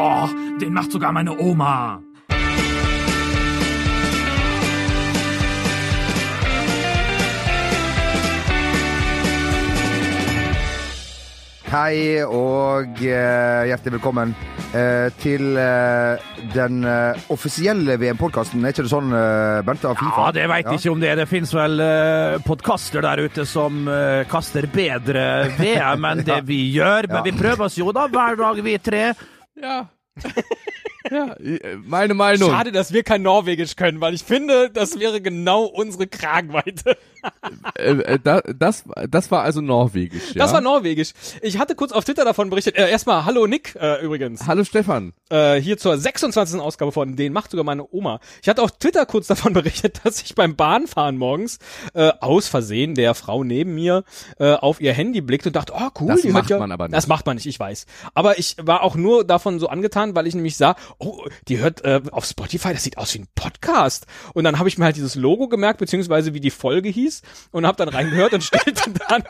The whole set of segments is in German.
Oh, den macht sogar meine Oma. Hei og eh, hjertelig velkommen eh, til eh, den eh, offisielle VM-podkasten. Er ikke det sånn, eh, Bente, av Fifa? Ja, det veit ikke om det. Det fins vel uh, podkaster der ute som eh, kaster bedre VM enn det vi gjør. Men Ja. vi prøver oss jo da hver dag, vi tre. Ja. ja, äh, meine Meinung. Schade, dass wir kein Norwegisch können, weil ich finde, das wäre genau unsere Kragenweite. Äh, äh, da, das, das war also norwegisch, ja? Das war Norwegisch. Ich hatte kurz auf Twitter davon berichtet. Äh, erstmal, hallo Nick äh, übrigens. Hallo Stefan. Äh, hier zur 26. Ausgabe von Den macht sogar meine Oma. Ich hatte auf Twitter kurz davon berichtet, dass ich beim Bahnfahren morgens äh, aus Versehen der Frau neben mir äh, auf ihr Handy blickt und dachte, oh cool, Das macht ja, man aber nicht. Das macht man nicht, ich weiß. Aber ich war auch nur davon so angetan, weil ich nämlich sah, oh, die hört äh, auf Spotify, das sieht aus wie ein Podcast. Und dann habe ich mir halt dieses Logo gemerkt, beziehungsweise wie die Folge hieß und habe dann reingehört und stellte dann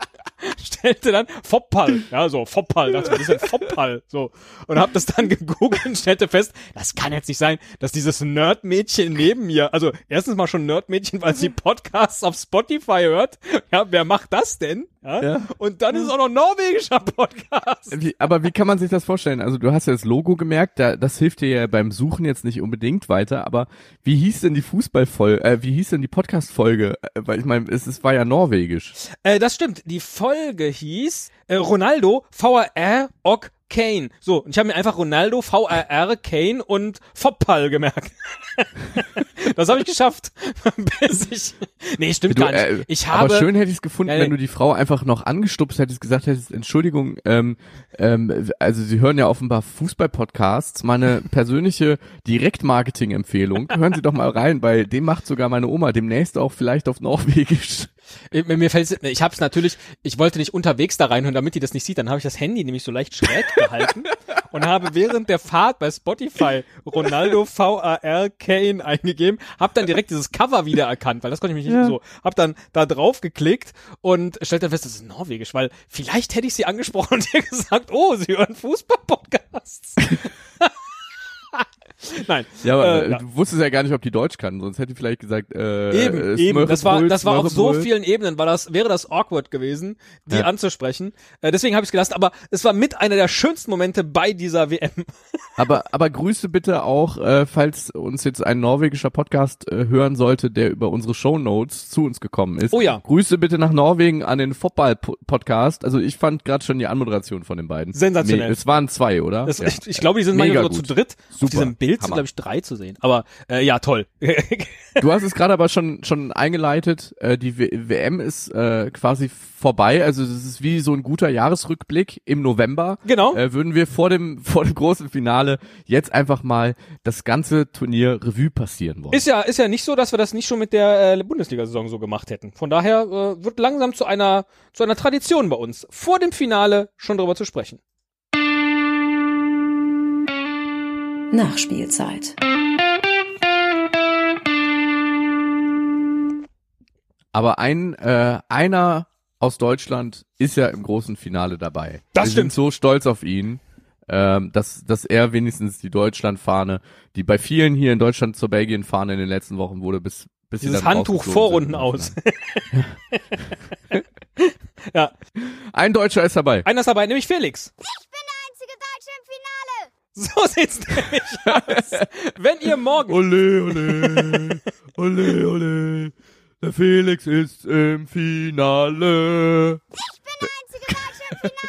stellte dann Foppal, ja so Foppal, dachte das ist ein Foppal, so und habe das dann gegoogelt und stellte fest, das kann jetzt nicht sein, dass dieses Nerdmädchen neben mir, also erstens mal schon Nerdmädchen, weil sie Podcasts auf Spotify hört, ja, wer macht das denn? Ja? Ja. Und dann ist es auch noch ein norwegischer Podcast. Wie, aber wie kann man sich das vorstellen? Also du hast ja das Logo gemerkt, da, das hilft dir ja beim Suchen jetzt nicht unbedingt weiter, aber wie hieß denn die Fußballfolge, äh, wie hieß denn die Podcast-Folge? Äh, Weil ich meine, es, es war ja norwegisch. Äh, das stimmt. Die Folge hieß äh, Ronaldo VRR Ok Kane. So, und ich habe mir einfach Ronaldo VRR Kane und Foppal gemerkt. das habe ich geschafft. Bis ich. Nee, stimmt Du, gar nicht. äh, ich habe. aber schön hätte ich es gefunden, ja. wenn du die Frau einfach noch angestupst hättest, gesagt hättest, Entschuldigung, ähm, ähm, also sie hören ja offenbar Fußball-Podcasts, meine persönliche Direktmarketing-Empfehlung, hören Sie doch mal rein, weil dem macht sogar meine Oma demnächst auch vielleicht auf Norwegisch. Äh, Mir, mir fällt ich habe es natürlich, ich wollte nicht unterwegs da reinhören, damit die das nicht sieht. Dann habe ich das Handy nämlich so leicht schräg gehalten und habe während der Fahrt bei Spotify Ronaldo VAR Kane eingegeben, habe dann direkt dieses Cover wiedererkannt, weil das konnte ich mich nicht so. Habe dann da drauf geklickt und stellte dann fest, das ist norwegisch, weil vielleicht hätte ich sie angesprochen und ihr gesagt, oh, sie hören Fußball-Podcasts. Nein. Ja, aber Äh, äh, ja. du wusstest ja gar nicht, ob die Deutsch kann, sonst hätte ich vielleicht gesagt, äh, Eben, äh, eben. Das war, das war auf so vielen Ebenen, war das, wäre das awkward gewesen, die Ja. anzusprechen. Äh, deswegen habe ich es gelassen, aber es war mit einer der schönsten Momente bei dieser WM. Aber, aber Grüße bitte auch, äh, falls uns jetzt ein norwegischer Podcast äh, hören sollte, der über unsere Shownotes zu uns gekommen ist. Oh ja. Grüße bitte nach Norwegen an den Football-Podcast. Also ich fand gerade schon die Anmoderation von den beiden. Sensationell. Nee, es waren zwei, oder? Das, ja. ich, ich glaube, die sind Mega manchmal gut. zu dritt. Auf Super. diesem Bild sind, glaube ich, drei zu sehen. Aber äh, ja, toll. Du hast es gerade aber schon schon eingeleitet. Äh, die w WM ist äh, quasi vorbei. Also es ist wie so ein guter Jahresrückblick im November. Genau. Äh, würden wir vor dem vor dem großen Finale jetzt einfach mal das ganze Turnier Revue passieren wollen. ist ja, ist ja nicht so, dass wir das nicht schon mit der äh, Bundesliga-Saison so gemacht hätten. Von daher äh, wird langsam zu einer, zu einer Tradition bei uns, vor dem Finale schon drüber zu sprechen. Nachspielzeit. Aber ein äh, einer aus Deutschland ist ja im großen Finale dabei. Das wir stimmt. sind so stolz auf ihn, ähm, dass dass er wenigstens die Deutschlandfahne, die bei vielen hier in Deutschland zur Belgien-Fahne in den letzten Wochen wurde, bis bis sie Dieses Handtuch Vorrunden aus. Ja, Ein Deutscher ist dabei. einer ist dabei, nämlich Felix. Ich bin der einzige Deutsche im Finale. So sieht's nämlich aus. Wenn ihr morgen Ole, ole, ole, ole. Der Felix ist im Finale. Ich bin der einzige Deutsche im Finale.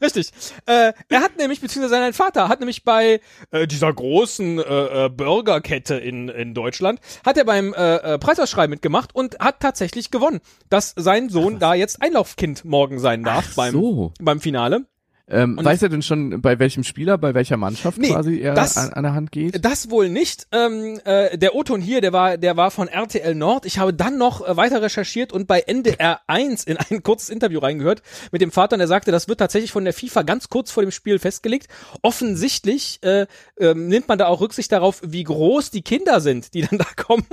Richtig. Äh, er hat nämlich, beziehungsweise sein Vater hat nämlich bei äh, dieser großen äh, äh, Burgerkette in, in Deutschland, hat er beim äh, äh, Preisausschreiben mitgemacht und hat tatsächlich gewonnen, dass sein Sohn da jetzt Einlaufkind morgen sein darf Ach beim, so. beim Finale. Ähm, Und- weiß er denn schon, bei welchem Spieler, bei welcher Mannschaft Nee, quasi er das- an, an der Hand geht? Das wohl nicht. Ähm, äh, der O-Ton hier, der war, der war von RTL Nord. Ich habe dann noch äh, weiter recherchiert und bei NDR 1 in ein kurzes Interview reingehört mit dem Vater und er sagte, das wird tatsächlich von der FIFA ganz kurz vor dem Spiel festgelegt. Offensichtlich äh, ähm, nimmt man da auch Rücksicht darauf, wie groß die Kinder sind, die dann da kommen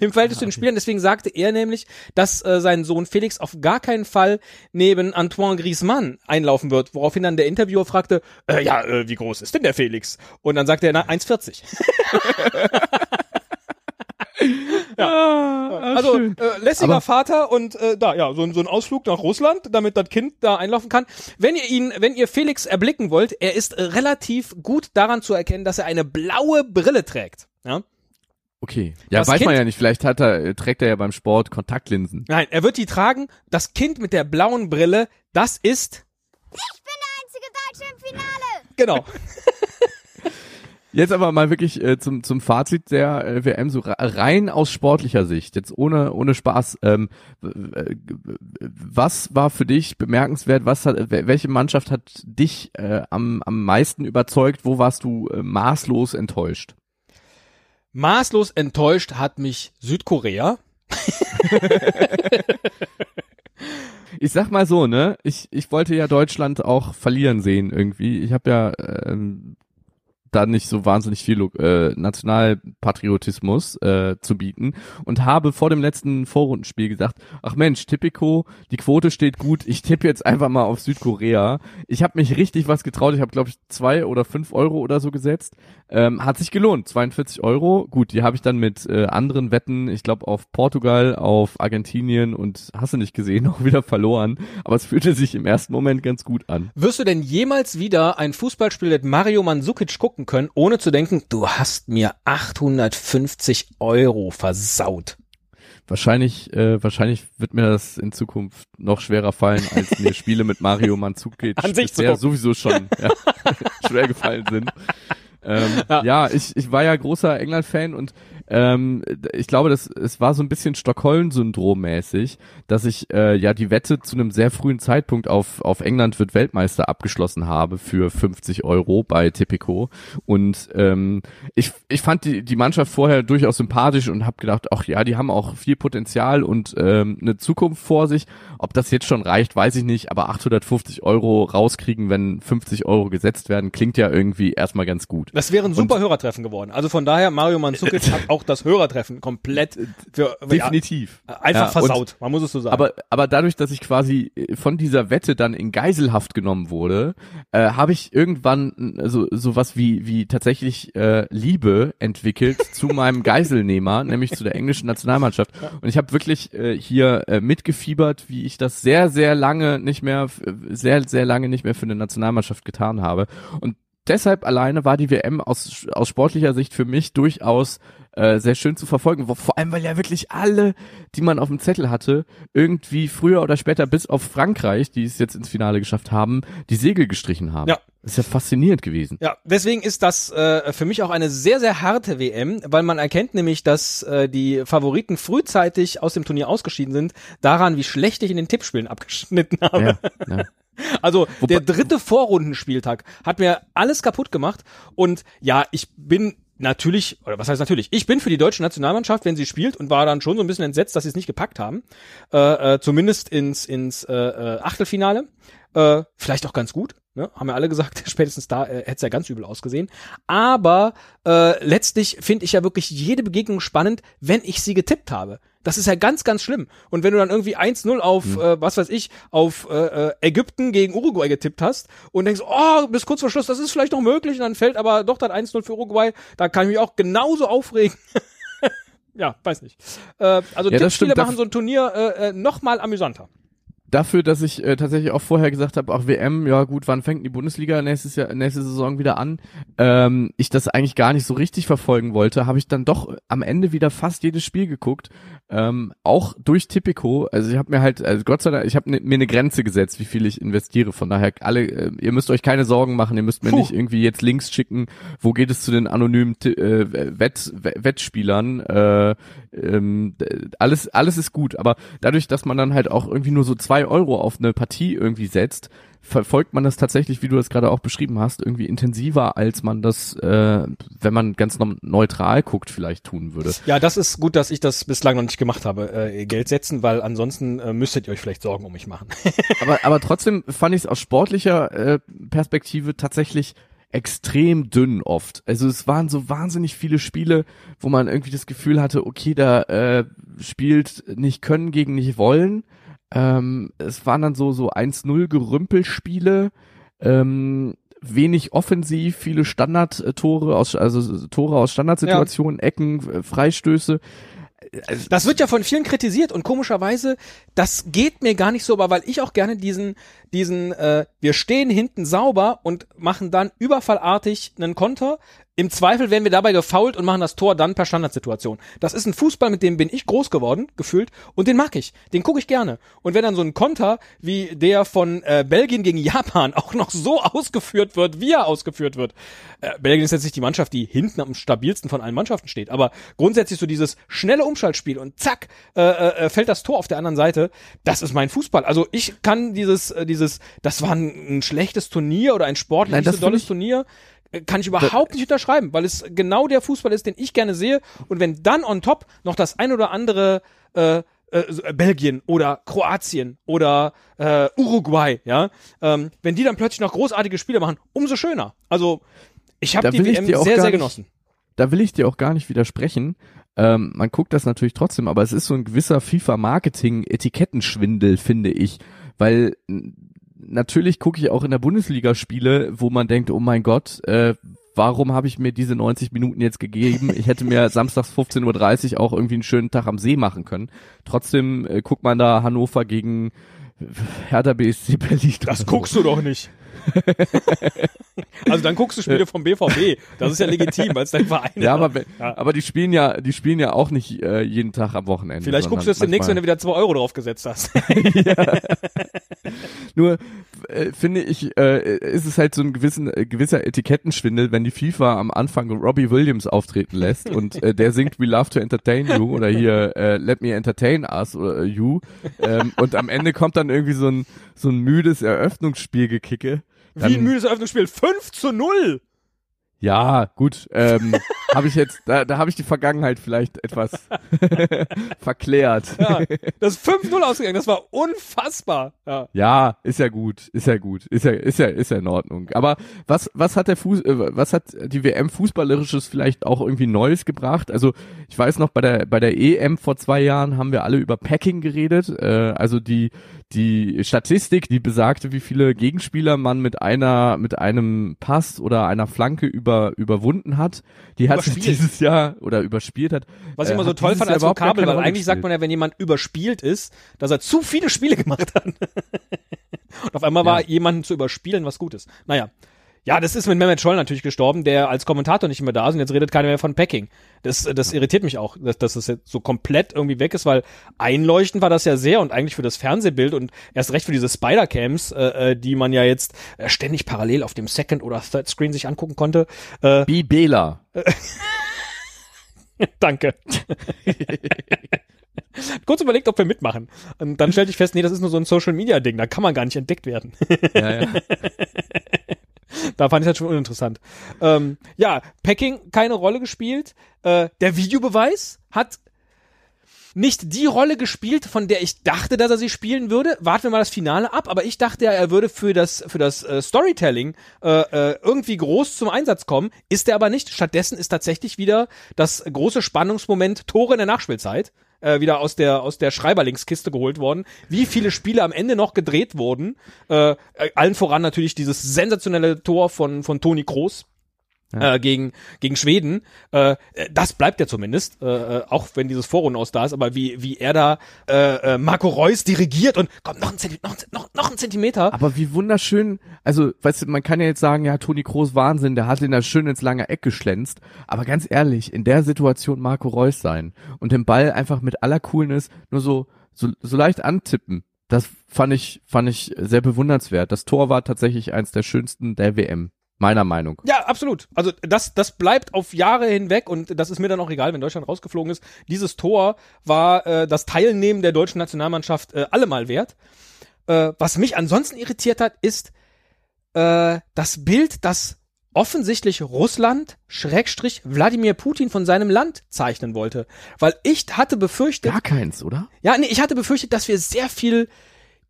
im Verhältnis zu den Spielern. Deswegen sagte er nämlich, dass äh, sein Sohn Felix auf gar keinen Fall neben Antoine Griezmann einlaufen wird, woraufhin dann dann der Interviewer fragte, äh, ja, äh, wie groß ist denn der Felix? Und dann sagte er, na, 1,40. ja, Also äh, lässiger Aber- Vater und äh, da ja so, ein- so ein Ausflug nach Russland, damit das Kind da einlaufen kann. Wenn ihr ihn, wenn ihr Felix erblicken wollt, er ist relativ gut daran zu erkennen, dass er eine blaue Brille trägt. Ja? Okay. Ja, Das weiß man Kind- ja nicht. Vielleicht hat er, äh, trägt er ja beim Sport Kontaktlinsen. Nein, er wird die tragen. Das Kind mit der blauen Brille, das ist Ich bin der einzige Deutsche im Finale. Genau. Jetzt aber mal wirklich äh, zum, zum Fazit der äh, WM, so rein aus sportlicher Sicht, jetzt ohne, ohne Spaß. Ähm, w- was war für dich bemerkenswert? Was hat, wel- welche Mannschaft hat dich äh, am, am meisten überzeugt? Wo warst du äh, maßlos enttäuscht? Maßlos enttäuscht hat mich Südkorea. Ich sag mal so, ne? Ich, ich wollte ja Deutschland auch verlieren sehen irgendwie. Ich habe ja ähm, da nicht so wahnsinnig viel äh, Nationalpatriotismus äh, zu bieten und habe vor dem letzten Vorrundenspiel gesagt, ach Mensch, Tipico, die Quote steht gut, ich tippe jetzt einfach mal auf Südkorea. Ich habe mich richtig was getraut, ich habe glaube ich zwei oder fünf Euro oder so gesetzt. Ähm, hat sich gelohnt, 42 Euro. Gut, die habe ich dann mit äh, anderen Wetten, ich glaube auf Portugal, auf Argentinien und hast du nicht gesehen, auch wieder verloren. Aber es fühlte sich im ersten Moment ganz gut an. Wirst du denn jemals wieder ein Fußballspiel mit Mario Mandzukic gucken können, ohne zu denken, du hast mir 850 Euro versaut? Wahrscheinlich, äh, wahrscheinlich wird mir das in Zukunft noch schwerer fallen, als mir Spiele mit Mario Mandzukic An sich bisher sowieso schon ja, schwer gefallen sind. Ähm, Ja. ja. ich, ich war ja großer England-Fan und ähm, ich glaube, das, es war so ein bisschen Stockholm-Syndrom mäßig, dass ich äh, ja die Wette zu einem sehr frühen Zeitpunkt auf, auf England wird Weltmeister abgeschlossen habe für 50 Euro bei Tipico. Und ähm, ich, ich fand die, die Mannschaft vorher durchaus sympathisch und habe gedacht, ach ja, die haben auch viel Potenzial und ähm, eine Zukunft vor sich. Ob das jetzt schon reicht, weiß ich nicht, aber 850 Euro rauskriegen, wenn 50 Euro gesetzt werden, klingt ja irgendwie erstmal ganz gut. Das wäre ein super Hörertreffen geworden. Also von daher, Mario Mandzukic hat auch das Hörertreffen komplett für, Definitiv. Ja, einfach Ja, versaut. Man muss es so sagen. Aber, aber dadurch, dass ich quasi äh, von dieser Wette dann in Geiselhaft genommen wurde, äh, habe ich irgendwann äh, so sowas wie wie tatsächlich äh, Liebe entwickelt zu meinem Geiselnehmer, nämlich zu der englischen Nationalmannschaft. Und ich habe wirklich äh, hier äh, mitgefiebert, wie ich das sehr sehr lange nicht mehr sehr sehr lange nicht mehr für eine Nationalmannschaft getan habe. Und deshalb alleine war die WM aus, aus sportlicher Sicht für mich durchaus äh, sehr schön zu verfolgen. Vor allem, weil ja wirklich alle, die man auf dem Zettel hatte, irgendwie früher oder später bis auf Frankreich, die es jetzt ins Finale geschafft haben, die Segel gestrichen haben. Ja. Das ist ja faszinierend gewesen. Ja, deswegen ist das äh, für mich auch eine sehr, sehr harte WM, weil man erkennt nämlich, dass äh, die Favoriten frühzeitig aus dem Turnier ausgeschieden sind, daran, wie schlecht ich in den Tippspielen abgeschnitten habe. Ja, ja. Also der dritte Vorrundenspieltag hat mir alles kaputt gemacht und ja, ich bin natürlich, oder was heißt natürlich, ich bin für die deutsche Nationalmannschaft, wenn sie spielt und war dann schon so ein bisschen entsetzt, dass sie es nicht gepackt haben, äh, äh, zumindest ins, ins äh, äh, Achtelfinale. Äh, vielleicht auch ganz gut, ne? haben ja alle gesagt, spätestens da äh, hätte es ja ganz übel ausgesehen. Aber äh, letztlich finde ich ja wirklich jede Begegnung spannend, wenn ich sie getippt habe. Das ist ja ganz, ganz schlimm. Und wenn du dann irgendwie 1-0 auf, äh, was weiß ich, auf äh, äh, Ägypten gegen Uruguay getippt hast und denkst, oh, bis kurz vor Schluss, das ist vielleicht noch möglich, und dann fällt aber doch dann 1-0 für Uruguay, da kann ich mich auch genauso aufregen. ja, weiß nicht. Äh, also Ja, Tippspiele machen so ein Turnier äh, äh, noch mal amüsanter. Dafür, dass ich äh, tatsächlich auch vorher gesagt habe, auch WM, ja gut, wann fängt die Bundesliga nächstes Jahr, nächste Saison wieder an? Ähm, ich das eigentlich gar nicht so richtig verfolgen wollte, habe ich dann doch am Ende wieder fast jedes Spiel geguckt, ähm, auch durch Tipico. Also ich habe mir halt, also Gott sei Dank, ich habe ne, mir eine Grenze gesetzt, wie viel ich investiere. Von daher alle, äh, ihr müsst euch keine Sorgen machen, ihr müsst mir Puh. nicht irgendwie jetzt Links schicken, wo geht es zu den anonymen äh, Wett, Wettspielern. Äh, ähm, alles, alles ist gut, aber dadurch, dass man dann halt auch irgendwie nur so zwei Euro auf eine Partie irgendwie setzt, verfolgt man das tatsächlich, wie du das gerade auch beschrieben hast, irgendwie intensiver, als man das, äh, wenn man ganz neutral guckt, vielleicht tun würde. Ja, das ist gut, dass ich das bislang noch nicht gemacht habe, äh, Geld setzen, weil ansonsten äh, müsstet ihr euch vielleicht Sorgen um mich machen. aber, aber trotzdem fand ich es aus sportlicher äh, Perspektive tatsächlich extrem dünn oft. Also es waren so wahnsinnig viele Spiele, wo man irgendwie das Gefühl hatte, okay, da äh, spielt nicht können gegen nicht wollen. Ähm, es waren dann so so 1-0 Gerümpelspiele. Ähm, wenig offensiv, viele Standardtore aus, also Tore aus Standardsituationen, Ecken, äh, Freistöße. Das wird ja von vielen kritisiert und komischerweise, das geht mir gar nicht so, aber weil ich auch gerne diesen, diesen, äh, wir stehen hinten sauber und machen dann überfallartig einen Konter. Im Zweifel werden wir dabei gefault und machen das Tor dann per Standardsituation. Das ist ein Fußball, mit dem bin ich groß geworden, gefühlt, und den mag ich. Den gucke ich gerne. Und wenn dann so ein Konter wie der von äh, Belgien gegen Japan auch noch so ausgeführt wird, wie er ausgeführt wird. Äh, Belgien ist jetzt nicht die Mannschaft, die hinten am stabilsten von allen Mannschaften steht, aber grundsätzlich so dieses schnelle Umschaltspiel und zack, äh, äh, fällt das Tor auf der anderen Seite. Das ist mein Fußball. Also ich kann dieses, äh, dieses, das war ein, ein schlechtes Turnier oder ein sportlich Nein, so dolles Turnier äh, kann ich überhaupt nicht unterschreiben, weil es genau der Fußball ist, den ich gerne sehe. Und wenn dann on top noch das ein oder andere äh, äh, Belgien oder Kroatien oder äh, Uruguay, ja, ähm, wenn die dann plötzlich noch großartige Spiele machen, umso schöner. Also ich habe die WM sehr, sehr nicht- genossen. da will ich dir auch gar nicht widersprechen. Ähm, man guckt das natürlich trotzdem, aber es ist so ein gewisser FIFA-Marketing-Etikettenschwindel, finde ich. Weil natürlich gucke ich auch in der Bundesliga Spiele, wo man denkt, oh mein Gott, äh, warum habe ich mir diese 90 Minuten jetzt gegeben? Ich hätte mir samstags 15.30 Uhr auch irgendwie einen schönen Tag am See machen können. Trotzdem äh, guckt man da Hannover gegen Hertha BSC Berlin. Das guckst du doch nicht. also dann guckst du Spiele vom BVB. Das ist ja legitim, weil es dein Verein Ja, ist. aber, wenn- Ja. aber die spielen ja, die spielen ja auch nicht äh, jeden Tag am Wochenende. Vielleicht guckst du es demnächst, wenn du wieder zwei Euro draufgesetzt hast. Nur äh, finde ich, äh, ist es halt so ein gewissen, äh, gewisser Etikettenschwindel, wenn die FIFA am Anfang Robbie Williams auftreten lässt und äh, der singt We Love to Entertain You oder hier äh, Let Me Entertain Us oder äh, You ähm, und am Ende kommt dann irgendwie so ein so ein müdes Eröffnungsspielgekicke. Wie Dann- ein müdes Eröffnungsspiel. 5 zu 0. Ja, gut. Ähm, habe ich jetzt, da, da habe ich die Vergangenheit vielleicht etwas verklärt. Ja, das ist 5-0 ausgegangen. Das war unfassbar. Ja. Ja, ist ja gut, ist ja gut, ist ja, ist ja, ist ja in Ordnung. Aber was, was hat der Fuß, äh, was hat die WM Fußballerisches vielleicht auch irgendwie Neues gebracht? Also ich weiß noch bei der bei der EM vor zwei Jahren haben wir alle über Packing geredet. Äh, also die die Statistik, die besagte, wie viele Gegenspieler man mit einer mit einem Pass oder einer Flanke über überwunden hat. Die hat sich dieses Jahr oder überspielt hat. Was ich äh, immer so toll fand als Vokabel, weil eigentlich sagt man ja, wenn jemand überspielt ist, dass er zu viele Spiele gemacht hat. Und auf einmal war Ja. jemanden zu überspielen was Gutes. Naja. Ja, das ist mit Mehmet Scholl natürlich gestorben, der als Kommentator nicht mehr da ist und jetzt redet keiner mehr von Packing. Das, das irritiert mich auch, dass, dass das jetzt so komplett irgendwie weg ist, weil einleuchtend war das ja sehr und eigentlich für das Fernsehbild und erst recht für diese Spider-Cams, äh, äh, die man ja jetzt äh, ständig parallel auf dem Second oder Third Screen sich angucken konnte. Äh, Bi Bela. Danke. Kurz überlegt, ob wir mitmachen. Und dann stellte ich fest, nee, das ist nur so ein Social-Media-Ding, da kann man gar nicht entdeckt werden. Ja, ja. Da fand ich das schon uninteressant. Ähm, ja, Packing keine Rolle gespielt. Äh, der Videobeweis hat nicht die Rolle gespielt, von der ich dachte, dass er sie spielen würde. Warten wir mal das Finale ab, aber ich dachte ja, er würde für das, für das äh, Storytelling äh, äh, irgendwie groß zum Einsatz kommen. Ist er aber nicht. Stattdessen ist tatsächlich wieder das große Spannungsmoment Tore in der Nachspielzeit äh, wieder aus der aus der Schreiberlingskiste geholt worden. Wie viele Spiele am Ende noch gedreht wurden? Äh, äh, allen voran natürlich dieses sensationelle Tor von von Toni Kroos. Äh, gegen gegen Schweden, äh, das bleibt ja zumindest, äh, äh, auch wenn dieses Vorrunden aus da ist, aber wie wie er da äh, äh, Marco Reus dirigiert und kommt noch ein Zentimeter, noch, ein- noch, noch ein Zentimeter. Aber wie wunderschön, also, weißt du, man kann ja jetzt sagen, ja, Toni Kroos Wahnsinn, der hat ihn da schön ins lange Eck geschlänzt. Aber ganz ehrlich, in der Situation Marco Reus sein und den Ball einfach mit aller Coolness nur so, so, so leicht antippen, das fand ich, fand ich sehr bewundernswert. Das Tor war tatsächlich eins der schönsten der WM. Meiner Meinung. Ja, absolut. Also das, das bleibt auf Jahre hinweg und das ist mir dann auch egal, wenn Deutschland rausgeflogen ist. Dieses Tor war äh, das Teilnehmen der deutschen Nationalmannschaft äh, allemal wert. Äh, was mich ansonsten irritiert hat, ist äh, das Bild, das offensichtlich Russland Schrägstrich Wladimir Putin von seinem Land zeichnen wollte. Weil ich hatte befürchtet, Gar keins, oder? ja, nee, ich hatte befürchtet, dass wir sehr viel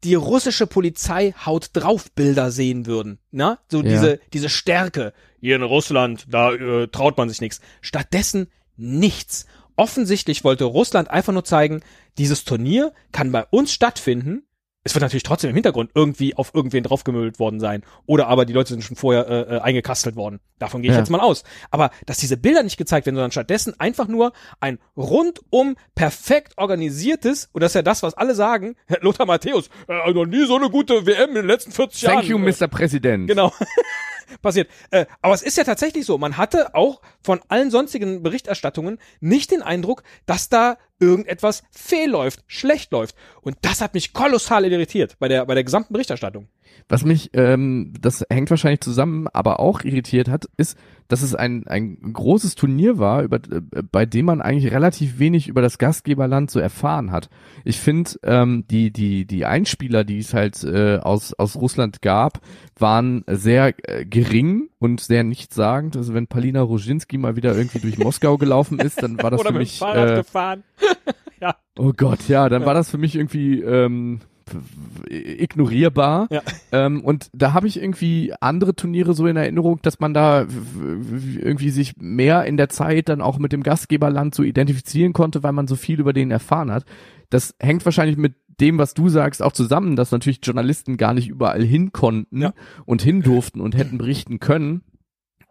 die russische Polizei haut drauf Bilder sehen würden, na? So Ja. diese diese Stärke hier in Russland, da äh, traut man sich nichts. Stattdessen nichts. Offensichtlich wollte Russland einfach nur zeigen, dieses Turnier kann bei uns stattfinden. Es wird natürlich trotzdem im Hintergrund irgendwie auf irgendwen draufgemüllt worden sein. Oder aber die Leute sind schon vorher äh, äh, eingekastelt worden. Davon gehe ich Ja. jetzt mal aus. Aber dass diese Bilder nicht gezeigt werden, sondern stattdessen einfach nur ein rundum perfekt organisiertes, und das ist ja das, was alle sagen, Lothar Matthäus, äh, noch nie so eine gute WM in den letzten 40 Jahren. Thank you, Äh, Mr. Präsident. Genau. Passiert. Äh, aber es ist ja tatsächlich so, man hatte auch von allen sonstigen Berichterstattungen nicht den Eindruck, dass da irgendetwas fehlläuft, schlecht läuft. Und das hat mich kolossal irritiert bei der, bei der gesamten Berichterstattung. Was mich, ähm, das hängt wahrscheinlich zusammen, aber auch irritiert hat, ist, dass es ein, ein großes Turnier war, über, äh, bei dem man eigentlich relativ wenig über das Gastgeberland so erfahren hat. Ich finde, ähm, die, die, die Einspieler, die es halt äh, aus, aus Russland gab, waren sehr äh, gering und sehr nichtssagend. Also wenn Palina Roginski mal wieder irgendwie durch Moskau gelaufen ist, dann war das Oder für mit mich. Fahrrad äh, gefahren. Oh Gott, ja, dann war das für mich irgendwie ähm, ignorierbar. Ja. Ähm, und da habe ich irgendwie andere Turniere so in Erinnerung, dass man da irgendwie sich mehr in der Zeit dann auch mit dem Gastgeberland so identifizieren konnte, weil man so viel über den erfahren hat. Das hängt wahrscheinlich mit dem, was du sagst, auch zusammen, dass natürlich Journalisten gar nicht überall hin konnten Ja. und hin durften und hätten berichten können.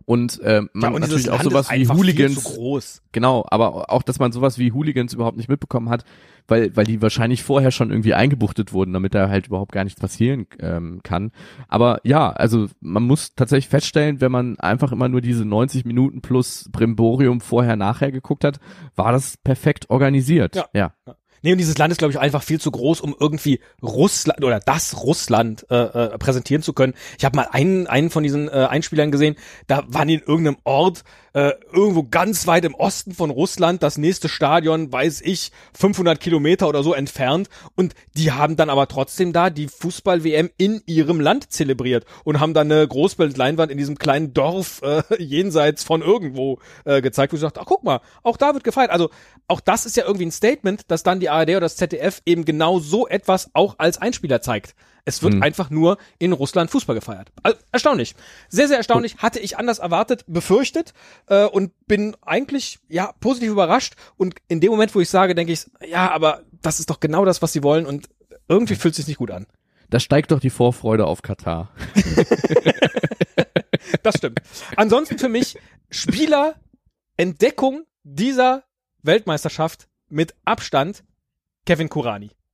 Und äh, man und natürlich auch Land sowas wie Hooligans. Genau, aber auch, dass man sowas wie Hooligans überhaupt nicht mitbekommen hat, weil, weil die wahrscheinlich vorher schon irgendwie eingebuchtet wurden, damit da halt überhaupt gar nichts passieren ähm, kann. Aber ja, also man muss tatsächlich feststellen, wenn man einfach immer nur diese 90 Minuten plus Brimborium vorher nachher geguckt hat, war das perfekt organisiert. Ja. ja. Nee, und dieses Land ist, glaube ich, einfach viel zu groß, um irgendwie Russland oder das Russland äh, äh, präsentieren zu können. Ich habe mal einen, einen von diesen äh, Einspielern gesehen, da waren die in irgendeinem Ort, äh, irgendwo ganz weit im Osten von Russland, das nächste Stadion, weiß ich, 500 Kilometer oder so entfernt. Und die haben dann aber trotzdem da die Fußball-WM in ihrem Land zelebriert und haben dann eine Großbildleinwand in diesem kleinen Dorf äh, jenseits von irgendwo äh, gezeigt, wo sie sagt, ach guck mal, auch da wird gefeiert. Also auch das ist ja irgendwie ein Statement, dass dann die ARD oder das ZDF eben genau so etwas auch als Einspieler zeigt. Es wird Mhm. einfach nur in Russland Fußball gefeiert. Also, erstaunlich. Sehr, sehr erstaunlich. Hatte ich anders erwartet, befürchtet äh, und bin eigentlich ja positiv überrascht. Und in dem Moment, wo ich sage, denke ich, ja, aber das ist doch genau das, was sie wollen und irgendwie fühlt es sich nicht gut an. Da steigt doch die Vorfreude auf Katar. Das stimmt. Ansonsten für mich Spieler Entdeckung dieser Weltmeisterschaft mit Abstand Kevin Kurani.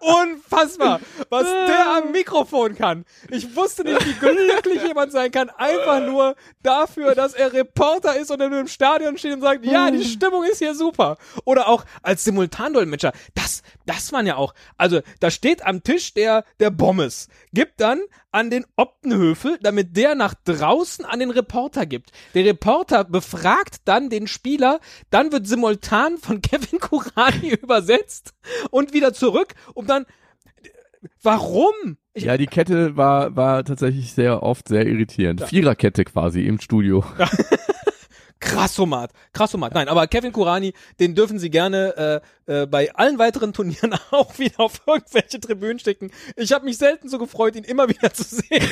Unfassbar, was der am Mikrofon kann. Ich wusste nicht, wie glücklich jemand sein kann, einfach nur dafür, dass er Reporter ist und er nur im Stadion steht und sagt, ja, die Stimmung ist hier super. Oder auch als Simultandolmetscher. Das, das waren ja auch, also da steht am Tisch der, der Bommes, gibt dann an den Optenhöfel, damit der nach draußen an den Reporter gibt. Der Reporter befragt dann den Spieler, dann wird simultan von Kevin Kurani übersetzt und wieder zurück, um dann Warum? Ich, Ja, die Kette war, war tatsächlich sehr oft sehr irritierend. Viererkette quasi im Studio. Krassomat, Krassomat. Nein, aber Kevin Kurani, den dürfen Sie gerne äh, äh, bei allen weiteren Turnieren auch wieder auf irgendwelche Tribünen schicken. Ich habe mich selten so gefreut, ihn immer wieder zu sehen,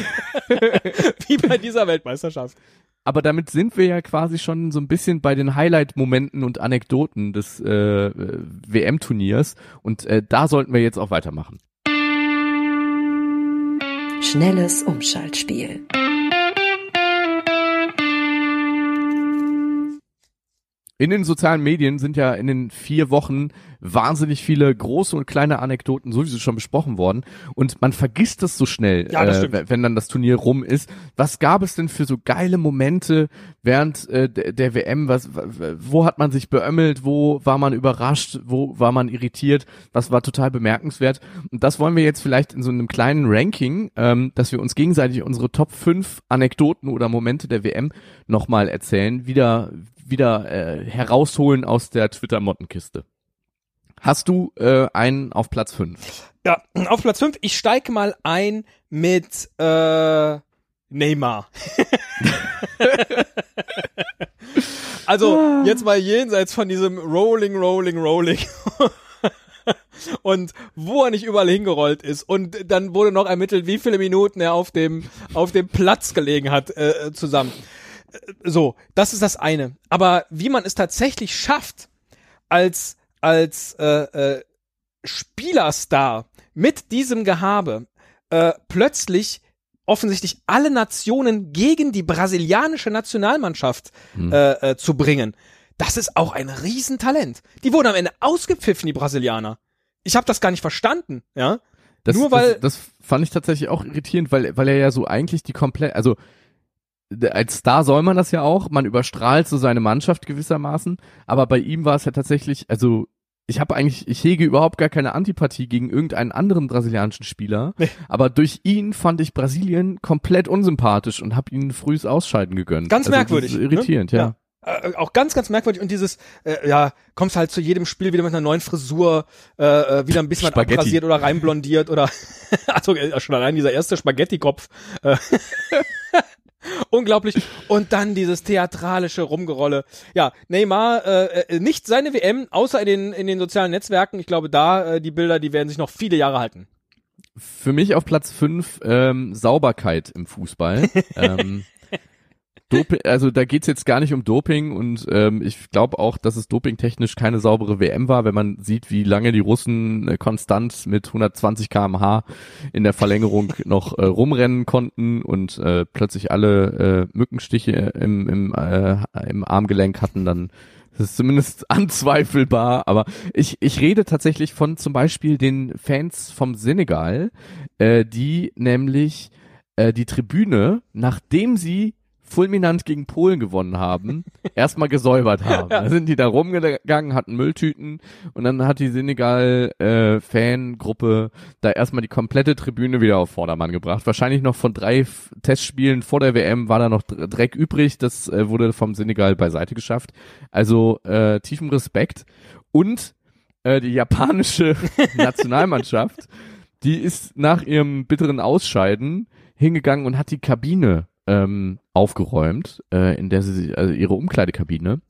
wie bei dieser Weltmeisterschaft. Aber damit sind wir ja quasi schon so ein bisschen bei den Highlight-Momenten und Anekdoten des äh, äh, WM-Turniers. Und äh, da sollten wir jetzt auch weitermachen. Schnelles Umschaltspiel. In den sozialen Medien sind ja in den vier Wochen wahnsinnig viele große und kleine Anekdoten sowieso schon besprochen worden und man vergisst das so schnell, Ja, das äh, wenn- dann das Turnier rum ist. Was gab es denn für so geile Momente während äh, der, der WM? Was, wo hat man sich beömmelt? Wo war man überrascht? Wo war man irritiert? Was war total bemerkenswert? Und das wollen wir jetzt vielleicht in so einem kleinen Ranking, ähm, dass wir uns gegenseitig unsere Top 5 Anekdoten oder Momente der WM nochmal erzählen, wieder wieder äh, herausholen aus der Twitter-Mottenkiste. Hast du äh, einen auf Platz 5? Ja, auf Platz 5, ich steige mal ein mit äh, Neymar. also jetzt mal jenseits von diesem Rolling, Rolling, Rolling. Und wo er nicht überall hingerollt ist. Und dann wurde noch ermittelt, wie viele Minuten er auf dem, auf dem Platz gelegen hat äh, zusammen. So, das ist das eine. Aber wie man es tatsächlich schafft, als als äh, äh, Spielerstar mit diesem Gehabe äh, plötzlich offensichtlich alle Nationen gegen die brasilianische Nationalmannschaft Hm. äh, äh, zu bringen. Das ist auch ein Riesentalent. Die wurden am Ende ausgepfiffen, die Brasilianer. Ich habe das gar nicht verstanden, ja. Das, Nur weil- das, das fand ich tatsächlich auch irritierend, weil, weil er ja so eigentlich die komplett, also als Star soll man das ja auch, man überstrahlt so seine Mannschaft gewissermaßen, aber bei ihm war es ja tatsächlich, also ich habe eigentlich, ich hege überhaupt gar keine Antipathie gegen irgendeinen anderen brasilianischen Spieler, Nee. aber durch ihn fand ich Brasilien komplett unsympathisch und habe ihnen frühes Ausscheiden gegönnt. Ganz also merkwürdig, Das ist irritierend, ne? ja. Äh, auch ganz, ganz merkwürdig. Und dieses, äh, ja, kommst halt zu jedem Spiel wieder mit einer neuen Frisur, äh, äh, wieder ein bisschen was Spaghetti. abrasiert oder reinblondiert oder also äh, schon allein dieser erste Spaghetti-Kopf. Äh, Unglaublich. Und dann dieses theatralische Rumgerolle. Ja, Neymar, äh, äh, nicht seine WM, außer in den, in den sozialen Netzwerken. Ich glaube, da, äh, die Bilder, die werden sich noch viele Jahre halten. Für mich auf Platz fünf ähm, Sauberkeit im Fußball. ähm, Doping, also da geht's jetzt gar nicht um Doping und ähm, ich glaube auch, dass es dopingtechnisch keine saubere WM war, wenn man sieht, wie lange die Russen äh, konstant mit 120 km/h in der Verlängerung noch äh, rumrennen konnten und äh, plötzlich alle äh, Mückenstiche im, im, äh, im Armgelenk hatten, dann das ist zumindest anzweifelbar, aber ich, ich rede tatsächlich von zum Beispiel den Fans vom Senegal, äh, die nämlich äh, die Tribüne, nachdem sie fulminant gegen Polen gewonnen haben, erstmal gesäubert haben. Da sind die da rumgegangen, hatten Mülltüten und dann hat die Senegal-Fangruppe da erstmal die komplette Tribüne wieder auf Vordermann gebracht. Wahrscheinlich noch von drei F Testspielen vor der WM war da noch Dr- Dreck übrig. Das äh, wurde vom Senegal beiseite geschafft. Also äh, tiefen Respekt. Und äh, die japanische Nationalmannschaft, die ist nach ihrem bitteren Ausscheiden hingegangen und hat die Kabine ähm, aufgeräumt, äh, in der sie also ihre Umkleidekabine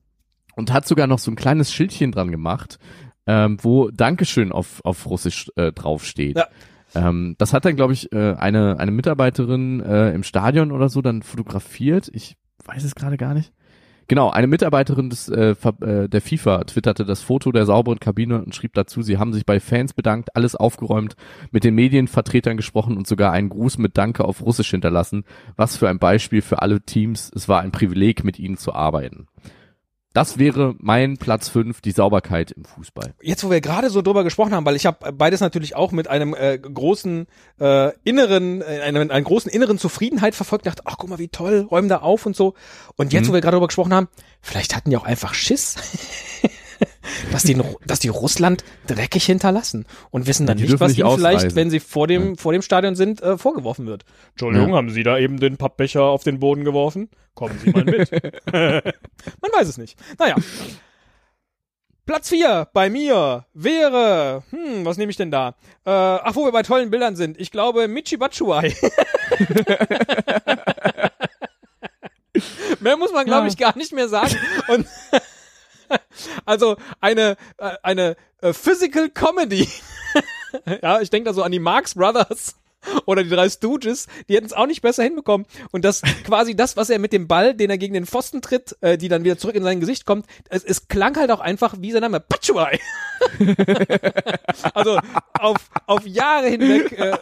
und hat sogar noch so ein kleines Schildchen dran gemacht, ähm, wo Dankeschön auf, auf Russisch äh, draufsteht. Ja. Ähm, das hat dann, glaube ich, äh, eine, eine Mitarbeiterin äh, im Stadion oder so dann fotografiert. Ich weiß es gerade gar nicht. Genau, eine Mitarbeiterin des, äh, äh, der FIFA twitterte das Foto der sauberen Kabine und schrieb dazu, sie haben sich bei Fans bedankt, alles aufgeräumt, mit den Medienvertretern gesprochen und sogar einen Gruß mit Danke auf Russisch hinterlassen. Was für ein Beispiel für alle Teams. Es war ein Privileg, mit ihnen zu arbeiten. Das wäre mein Platz fünf, die Sauberkeit im Fußball. Jetzt, wo wir gerade so drüber gesprochen haben, weil ich habe beides natürlich auch mit einem äh, großen äh, inneren, äh, einem, einer großen inneren Zufriedenheit verfolgt, dachte, ach guck mal, wie toll, räumen da auf und so. Und jetzt, Mhm. wo wir gerade drüber gesprochen haben, vielleicht hatten die auch einfach Schiss. dass die, dass die Russland dreckig hinterlassen und wissen dann nicht, was nicht ihnen vielleicht, ausreisen. wenn sie vor dem, vor dem Stadion sind, äh, vorgeworfen wird. Entschuldigung, Ja. haben Sie da eben den Pappbecher auf den Boden geworfen? Kommen Sie mal mit. Man weiß es nicht. Naja. Platz 4 bei mir wäre, hm, was nehme ich denn da? Äh, ach, wo wir bei tollen Bildern sind. Ich glaube Michi Batshuayi. mehr muss man, glaube Ja. ich, gar nicht mehr sagen. Und also eine, äh, eine äh, Physical Comedy. ja, ich denke da so an die Marx Brothers oder die drei Stooges, die hätten es auch nicht besser hinbekommen. Und das quasi das, was er mit dem Ball, den er gegen den Pfosten tritt, äh, die dann wieder zurück in sein Gesicht kommt, es, es klang halt auch einfach wie sein Name, Pachuai. also auf, auf Jahre hinweg äh,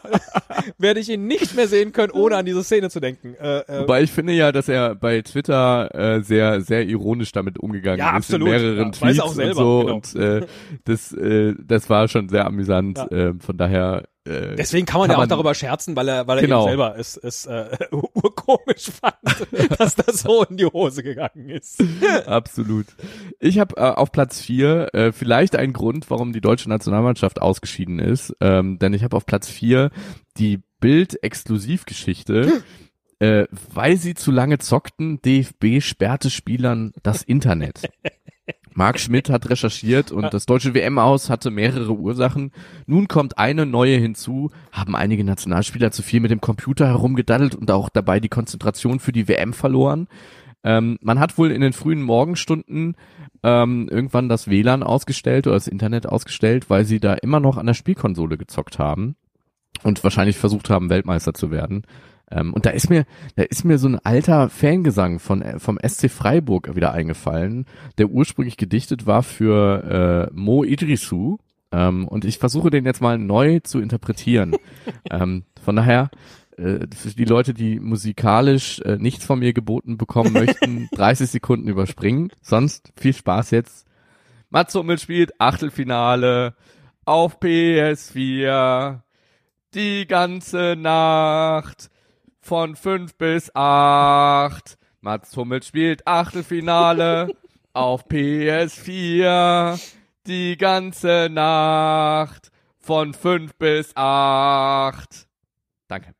werde ich ihn nicht mehr sehen können, ohne an diese Szene zu denken. Äh, äh, Wobei ich finde ja, dass er bei Twitter äh, sehr, sehr ironisch damit umgegangen Ja, ist absolut. in mehreren Ja, Tweets er auch selber, und so genau. und äh, das, äh, das war schon sehr amüsant. Ja. ähm, von daher äh, Deswegen kann man ja auch darüber scherzen, weil er, weil er Genau. eben selber es, es äh, urkomisch fand, dass das so in die Hose gegangen ist. Absolut. Ich habe äh, auf Platz vier äh, vielleicht einen Grund, warum die deutsche Nationalmannschaft ausgeschieden ist, ähm, denn ich habe auf Platz vier die Bild-Exklusivgeschichte. Äh, weil sie zu lange zockten, DFB sperrte Spielern das Internet. Marc Schmidt hat recherchiert und das deutsche WM-Aus hatte mehrere Ursachen. Nun kommt eine neue hinzu. Haben einige Nationalspieler zu viel mit dem Computer herumgedaddelt und auch dabei die Konzentration für die WM verloren. Ähm, man hat wohl in den frühen Morgenstunden ähm, irgendwann das WLAN ausgestellt oder das Internet ausgestellt, weil sie da immer noch an der Spielkonsole gezockt haben und wahrscheinlich versucht haben, Weltmeister zu werden. Ähm, und da ist mir, da ist mir so ein alter Fangesang von äh, vom SC Freiburg wieder eingefallen, der ursprünglich gedichtet war für äh, Mo Idrisu. Ähm, und ich versuche den jetzt mal neu zu interpretieren. ähm, von daher, äh, für die Leute, die musikalisch äh, nichts von mir geboten bekommen möchten, 30 Sekunden überspringen. Sonst viel Spaß jetzt. Mats Hummel spielt Achtelfinale auf PS4 die ganze Nacht von fünf bis acht. Mats Hummel spielt Achtelfinale auf PS4 die ganze Nacht von fünf bis acht. Danke.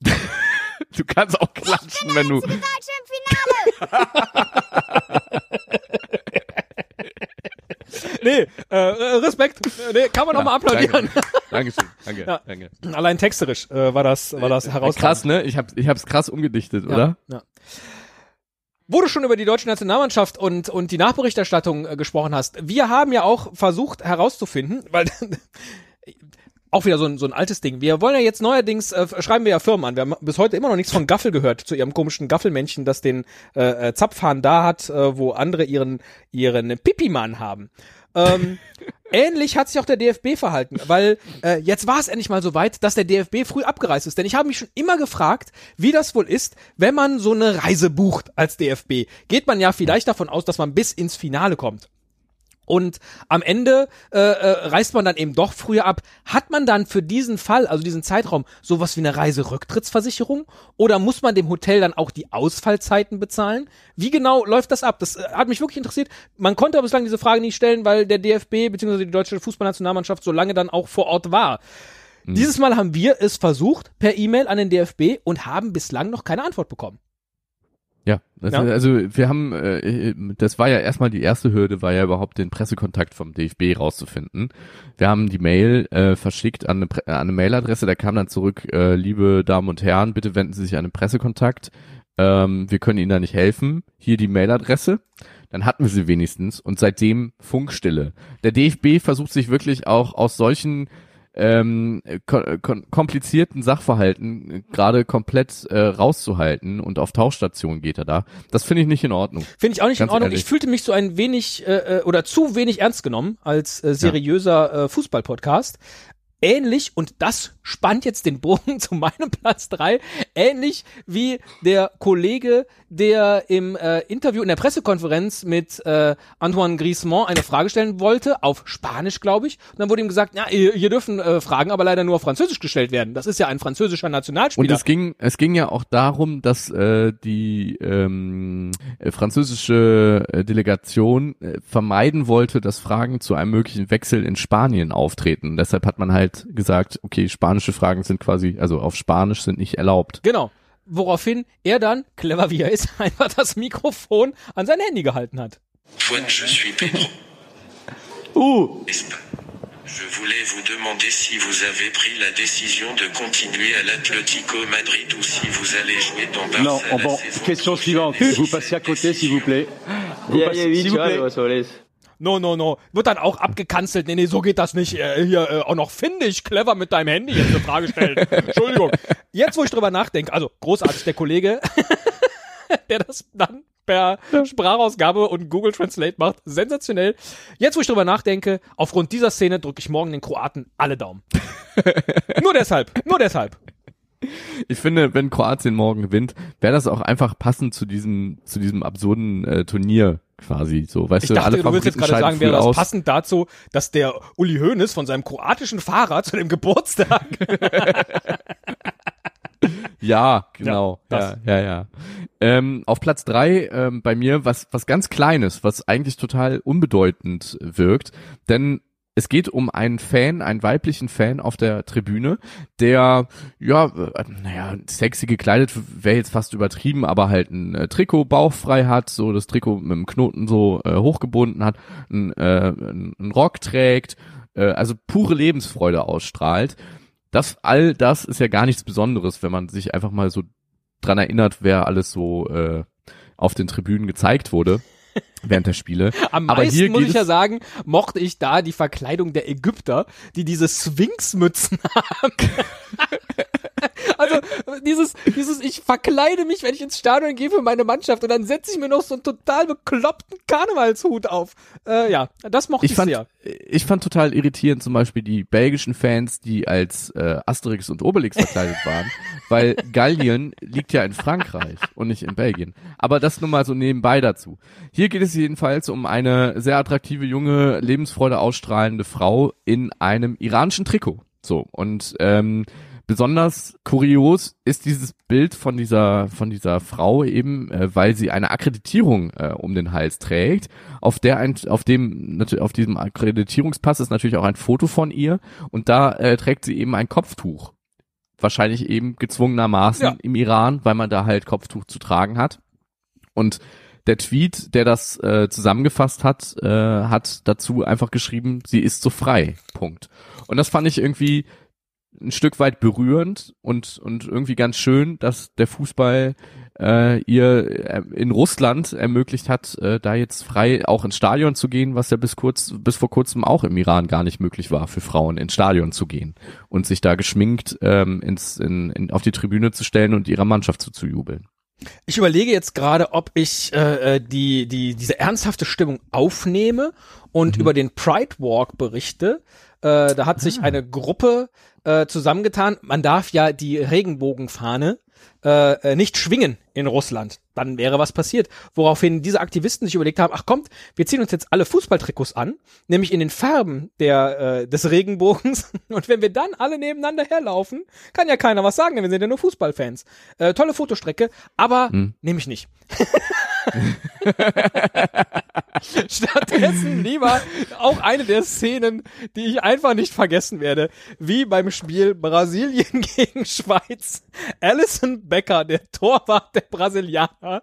du kannst auch klatschen, wenn du. Im Finale. Nee, äh, äh, Respekt. Nee, kann man noch mal applaudieren. Danke. Dankeschön. Danke. Ja. Danke. Allein texterisch äh, war das, war das herausragend. Krass, ne? Ich hab, ich hab's krass umgedichtet, oder? Ja. Wo du schon über die deutsche Nationalmannschaft und, und die Nachberichterstattung äh, gesprochen hast, wir haben ja auch versucht herauszufinden, weil auch wieder so ein, so ein altes Ding. Wir wollen ja jetzt neuerdings, äh, schreiben wir ja Firmen an. Wir haben bis heute immer noch nichts von Gaffel gehört, zu ihrem komischen Gaffelmännchen, das den äh, äh, Zapfhahn da hat, äh, wo andere ihren, ihren Pipimann haben. Ähm, ähnlich hat sich auch der DFB verhalten, weil äh, jetzt war es endlich mal so weit, dass der DFB früh abgereist ist. Denn ich habe mich schon immer gefragt, wie das wohl ist, wenn man so eine Reise bucht als DFB. Geht man ja vielleicht davon aus, dass man bis ins Finale kommt. Und am Ende äh, äh, reist man dann eben doch früher ab. Hat man dann für diesen Fall, also diesen Zeitraum, sowas wie eine Reiserücktrittsversicherung? Oder muss man dem Hotel dann auch die Ausfallzeiten bezahlen? Wie genau läuft das ab? Das äh, hat mich wirklich interessiert. Man konnte aber bislang diese Frage nicht stellen, weil der DFB bzw. die deutsche Fußballnationalmannschaft so lange dann auch vor Ort war. Dieses Mal haben wir es versucht per E-Mail an den DFB und haben bislang noch keine Antwort bekommen. Ja, das, Ja. also wir haben, äh, das war ja erstmal die erste Hürde, war ja überhaupt den Pressekontakt vom DFB rauszufinden. Wir haben die Mail äh, verschickt an eine, Pre- äh, an eine Mailadresse, da kam dann zurück, äh, liebe Damen und Herren, bitte wenden Sie sich an den Pressekontakt. Ähm, wir können Ihnen da nicht helfen. Hier die Mailadresse. Dann hatten wir sie wenigstens und seitdem Funkstille. Der DFB versucht sich wirklich auch aus solchen ähm, kon komplizierten Sachverhalten äh, gerade komplett äh, rauszuhalten und auf Tauchstation geht er da. Das finde ich nicht in Ordnung. Finde ich auch nicht Ganz in Ordnung. ehrlich. Ich fühlte mich so ein wenig äh, äh, oder zu wenig ernst genommen als äh, seriöser äh, Fußball-Podcast. Ähnlich, und das spannt jetzt den Bogen zu meinem Platz drei ähnlich wie der Kollege, der im äh, Interview in der Pressekonferenz mit äh, Antoine Griezmann eine Frage stellen wollte, auf Spanisch, glaube ich. Und dann wurde ihm gesagt, ja, hier, dürfen äh, Fragen aber leider nur auf Französisch gestellt werden. Das ist ja ein französischer Und Nationalspieler. es ging, es ging ja auch darum, dass äh, die ähm, äh, französische äh, Delegation äh, vermeiden wollte, dass Fragen zu einem möglichen Wechsel in Spanien auftreten. Deshalb hat man halt gesagt, okay, spanische Fragen sind quasi, also auf Spanisch sind nicht erlaubt. Genau. Woraufhin er dann, clever wie er ist, einfach das Mikrofon an sein Handy gehalten hat. Antoine, je suis Pedro. Espagne. Je voulais vous demander si vous avez pris la décision de continuer à l'Atlético Madrid ou si vous allez jouer dans Barça Non, oh, la bon, question suivante. Vous passez à côté, s'il vous plaît. Vous passez- s'il vous plaît. No, no, no. Wird dann auch abgekanzelt. Nee, nee, so geht das nicht. Äh, hier äh, auch noch findig, clever mit deinem Handy jetzt eine Frage stellen. Entschuldigung. Jetzt, wo ich drüber nachdenke, also großartig der Kollege, der das dann per Sprachausgabe und Google Translate macht. Sensationell. Jetzt, wo ich drüber nachdenke, aufgrund dieser Szene drücke ich morgen den Kroaten alle Daumen. nur deshalb, nur deshalb. Ich finde, wenn Kroatien morgen gewinnt, wäre das auch einfach passend zu diesem, zu diesem absurden äh, Turnier quasi. So, weißt Ich du, dachte, alle du willst jetzt gerade sagen, wäre das aus. passend dazu, dass der Uli Hoeneß von seinem kroatischen Fahrer zu dem Geburtstag Ja, genau. Ja, Ja, ja, ja. Ähm, auf Platz drei ähm, bei mir was was ganz Kleines, was eigentlich total unbedeutend wirkt, denn es geht um einen Fan, einen weiblichen Fan auf der Tribüne, der, ja, äh, naja, sexy gekleidet wäre jetzt fast übertrieben, aber halt ein äh, Trikot bauchfrei hat, so das Trikot mit dem Knoten so äh, hochgebunden hat, ein, äh, ein Rock trägt, äh, also pure Lebensfreude ausstrahlt. Das, all das ist ja gar nichts Besonderes, wenn man sich einfach mal so dran erinnert, wer alles so äh, auf den Tribünen gezeigt wurde während der Spiele. Am Aber meisten, hier muss ich ja sagen, mochte ich da die Verkleidung der Ägypter, die diese Sphinx-Mützen haben. also dieses, dieses, ich verkleide mich, wenn ich ins Stadion gehe für meine Mannschaft und dann setze ich mir noch so einen total bekloppten Karnevalshut auf. Äh, ja, das mochte ich, Ich fand, sehr. ich fand total irritierend zum Beispiel die belgischen Fans, die als äh, Asterix und Obelix verkleidet waren, weil Gallien liegt ja in Frankreich und nicht in Belgien. Aber das nur mal so nebenbei dazu. Hier geht es jedenfalls um eine sehr attraktive, junge, Lebensfreude ausstrahlende Frau in einem iranischen Trikot. So, und ähm, besonders kurios ist dieses Bild von dieser von dieser Frau eben, äh, weil sie eine Akkreditierung äh, um den Hals trägt, auf der ein, auf dem auf diesem Akkreditierungspass ist natürlich auch ein Foto von ihr und da äh, trägt sie eben ein Kopftuch. Wahrscheinlich eben gezwungenermaßen Ja. im Iran, weil man da halt Kopftuch zu tragen hat. Und der Tweet, der das äh, zusammengefasst hat, äh, hat dazu einfach geschrieben, sie ist so frei. Punkt. Und das fand ich irgendwie ein Stück weit berührend und und irgendwie ganz schön, dass der Fußball äh, ihr äh, in Russland ermöglicht hat, äh, da jetzt frei auch ins Stadion zu gehen, was ja bis kurz bis vor kurzem auch im Iran gar nicht möglich war für Frauen ins Stadion zu gehen und sich da geschminkt ähm, ins in, in, auf die Tribüne zu stellen und ihrer Mannschaft zuzujubeln. Ich überlege jetzt gerade, ob ich äh, äh, die, die, diese ernsthafte Stimmung aufnehme und über den Pride Walk berichte. Äh, da hat sich eine Gruppe äh, zusammengetan. Man darf ja die Regenbogenfahne äh, äh, nicht schwingen in Russland. Dann wäre was passiert. Woraufhin diese Aktivisten sich überlegt haben, ach kommt, wir ziehen uns jetzt alle Fußballtrikots an, nämlich in den Farben der, äh, des Regenbogens. Und wenn wir dann alle nebeneinander herlaufen, kann ja keiner was sagen, denn wir sind ja nur Fußballfans. Äh, tolle Fotostrecke, aber nehme ich nicht. Stattdessen lieber auch eine der Szenen, die ich einfach nicht vergessen werde, wie beim Spiel Brasilien gegen Schweiz. Alison Becker, der Torwart der Brasilianer,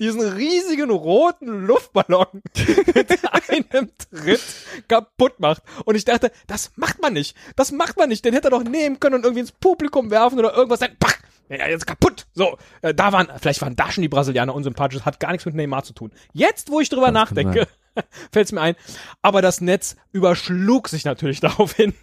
diesen riesigen roten Luftballon mit einem Tritt kaputt macht. Und ich dachte, das macht man nicht. Das macht man nicht. Den hätte er doch nehmen können und irgendwie ins Publikum werfen oder irgendwas. Dann, pach, ja, jetzt kaputt. So, äh, da waren, vielleicht waren da schon die Brasilianer unsympathisch. Hat gar nichts mit Neymar zu tun. Jetzt, wo ich drüber Das nachdenke, fällt es mir ein. Aber das Netz überschlug sich natürlich daraufhin.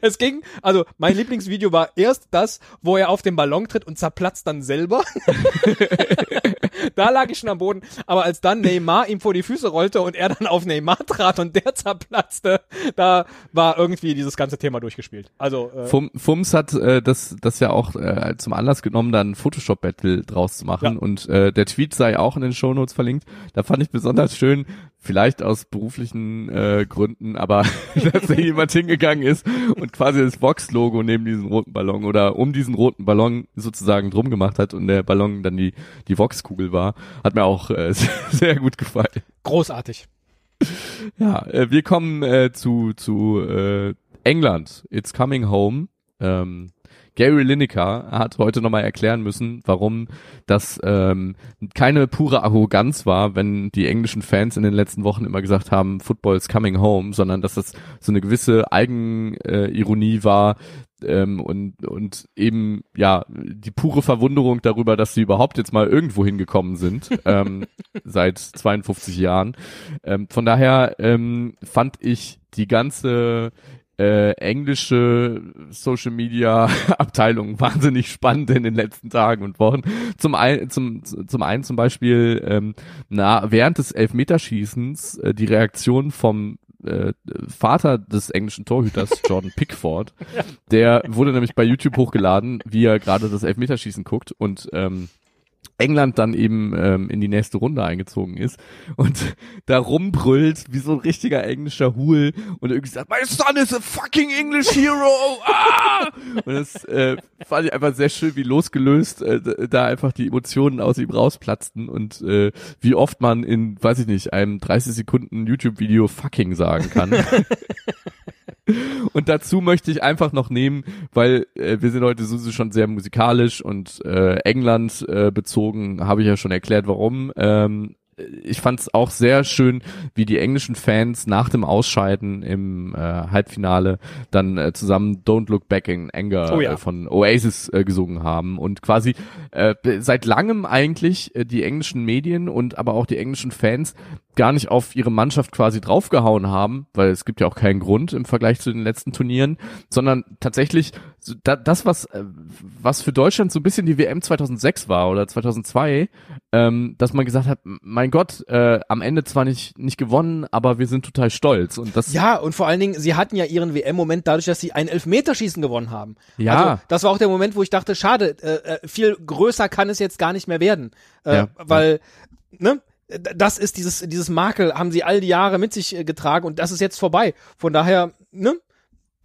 Es ging, also mein Lieblingsvideo war erst das, wo er auf den Ballon tritt und zerplatzt dann selber. da lag ich schon am Boden. Aber als dann Neymar ihm vor die Füße rollte und er dann auf Neymar trat und der zerplatzte, da war irgendwie dieses ganze Thema durchgespielt. Also äh, Fum, Fums hat äh, das, das ja auch äh, zum Anlass genommen, da ein Photoshop-Battle draus zu machen. Ja. Und äh, der Tweet sei auch in den Shownotes verlinkt. Da fand ich besonders schön, vielleicht aus beruflichen äh, Gründen, aber dass da jemand hingegangen ist und quasi das Vox-Logo neben diesen roten Ballon oder um diesen roten Ballon sozusagen drum gemacht hat und der Ballon dann die, die Vox-Kugel war, hat mir auch äh, sehr gut gefallen. großartig. Ja, äh, wir kommen äh, zu, zu äh, England. It's coming home. Ähm, Gary Lineker hat heute nochmal erklären müssen, warum das ähm, keine pure Arroganz war, wenn die englischen Fans in den letzten Wochen immer gesagt haben, Football is coming home, sondern dass das so eine gewisse Eigenironie war ähm, und, und eben ja die pure Verwunderung darüber, dass sie überhaupt jetzt mal irgendwo hingekommen sind ähm, seit 52 Jahren. Ähm, von daher ähm, fand ich die ganze äh, englische Social Media Abteilung wahnsinnig spannend in den letzten Tagen und Wochen. Zum einen, zum, zum einen zum Beispiel ähm, na, während des Elfmeterschießens äh, die Reaktion vom äh, Vater des englischen Torhüters, Jordan Pickford, der wurde nämlich bei YouTube hochgeladen, wie er gerade das Elfmeterschießen guckt und ähm, England dann eben ähm, in die nächste Runde eingezogen ist und da rumbrüllt wie so ein richtiger englischer Hul und irgendwie sagt, my son is a fucking English hero! Ah! Und das äh, fand ich einfach sehr schön, wie losgelöst äh, da einfach die Emotionen aus ihm rausplatzten und äh, wie oft man in, weiß ich nicht, einem 30 Sekunden YouTube-Video fucking sagen kann. Und dazu möchte ich einfach noch nehmen, weil äh, wir sind heute sowieso schon sehr musikalisch und äh, England äh, bezogen, habe ich ja schon erklärt, warum. Ähm, ich fand es auch sehr schön, wie die englischen Fans nach dem Ausscheiden im äh, Halbfinale dann äh, zusammen Don't Look Back in Anger Oh ja. äh, von Oasis äh, gesungen haben und quasi äh, seit langem eigentlich äh, die englischen Medien und aber auch die englischen Fans gar nicht auf ihre Mannschaft quasi draufgehauen haben, weil es gibt ja auch keinen Grund im Vergleich zu den letzten Turnieren, sondern tatsächlich das, was, äh, was für Deutschland so ein bisschen die WM 2006 war oder 2002, ähm, dass man gesagt hat, mein Gott, äh, am Ende zwar nicht, nicht gewonnen, aber wir sind total stolz und das, Ja, und vor allen Dingen, sie hatten ja ihren WM-Moment dadurch, dass sie ein Elfmeterschießen gewonnen haben. Ja. Also, das war auch der Moment, wo ich dachte, schade, äh, äh, viel größer kann es jetzt gar nicht mehr werden. Äh, Ja. Weil, ne? D- Das ist dieses, dieses Makel, haben sie all die Jahre mit sich äh, getragen und das ist jetzt vorbei. Von daher, ne?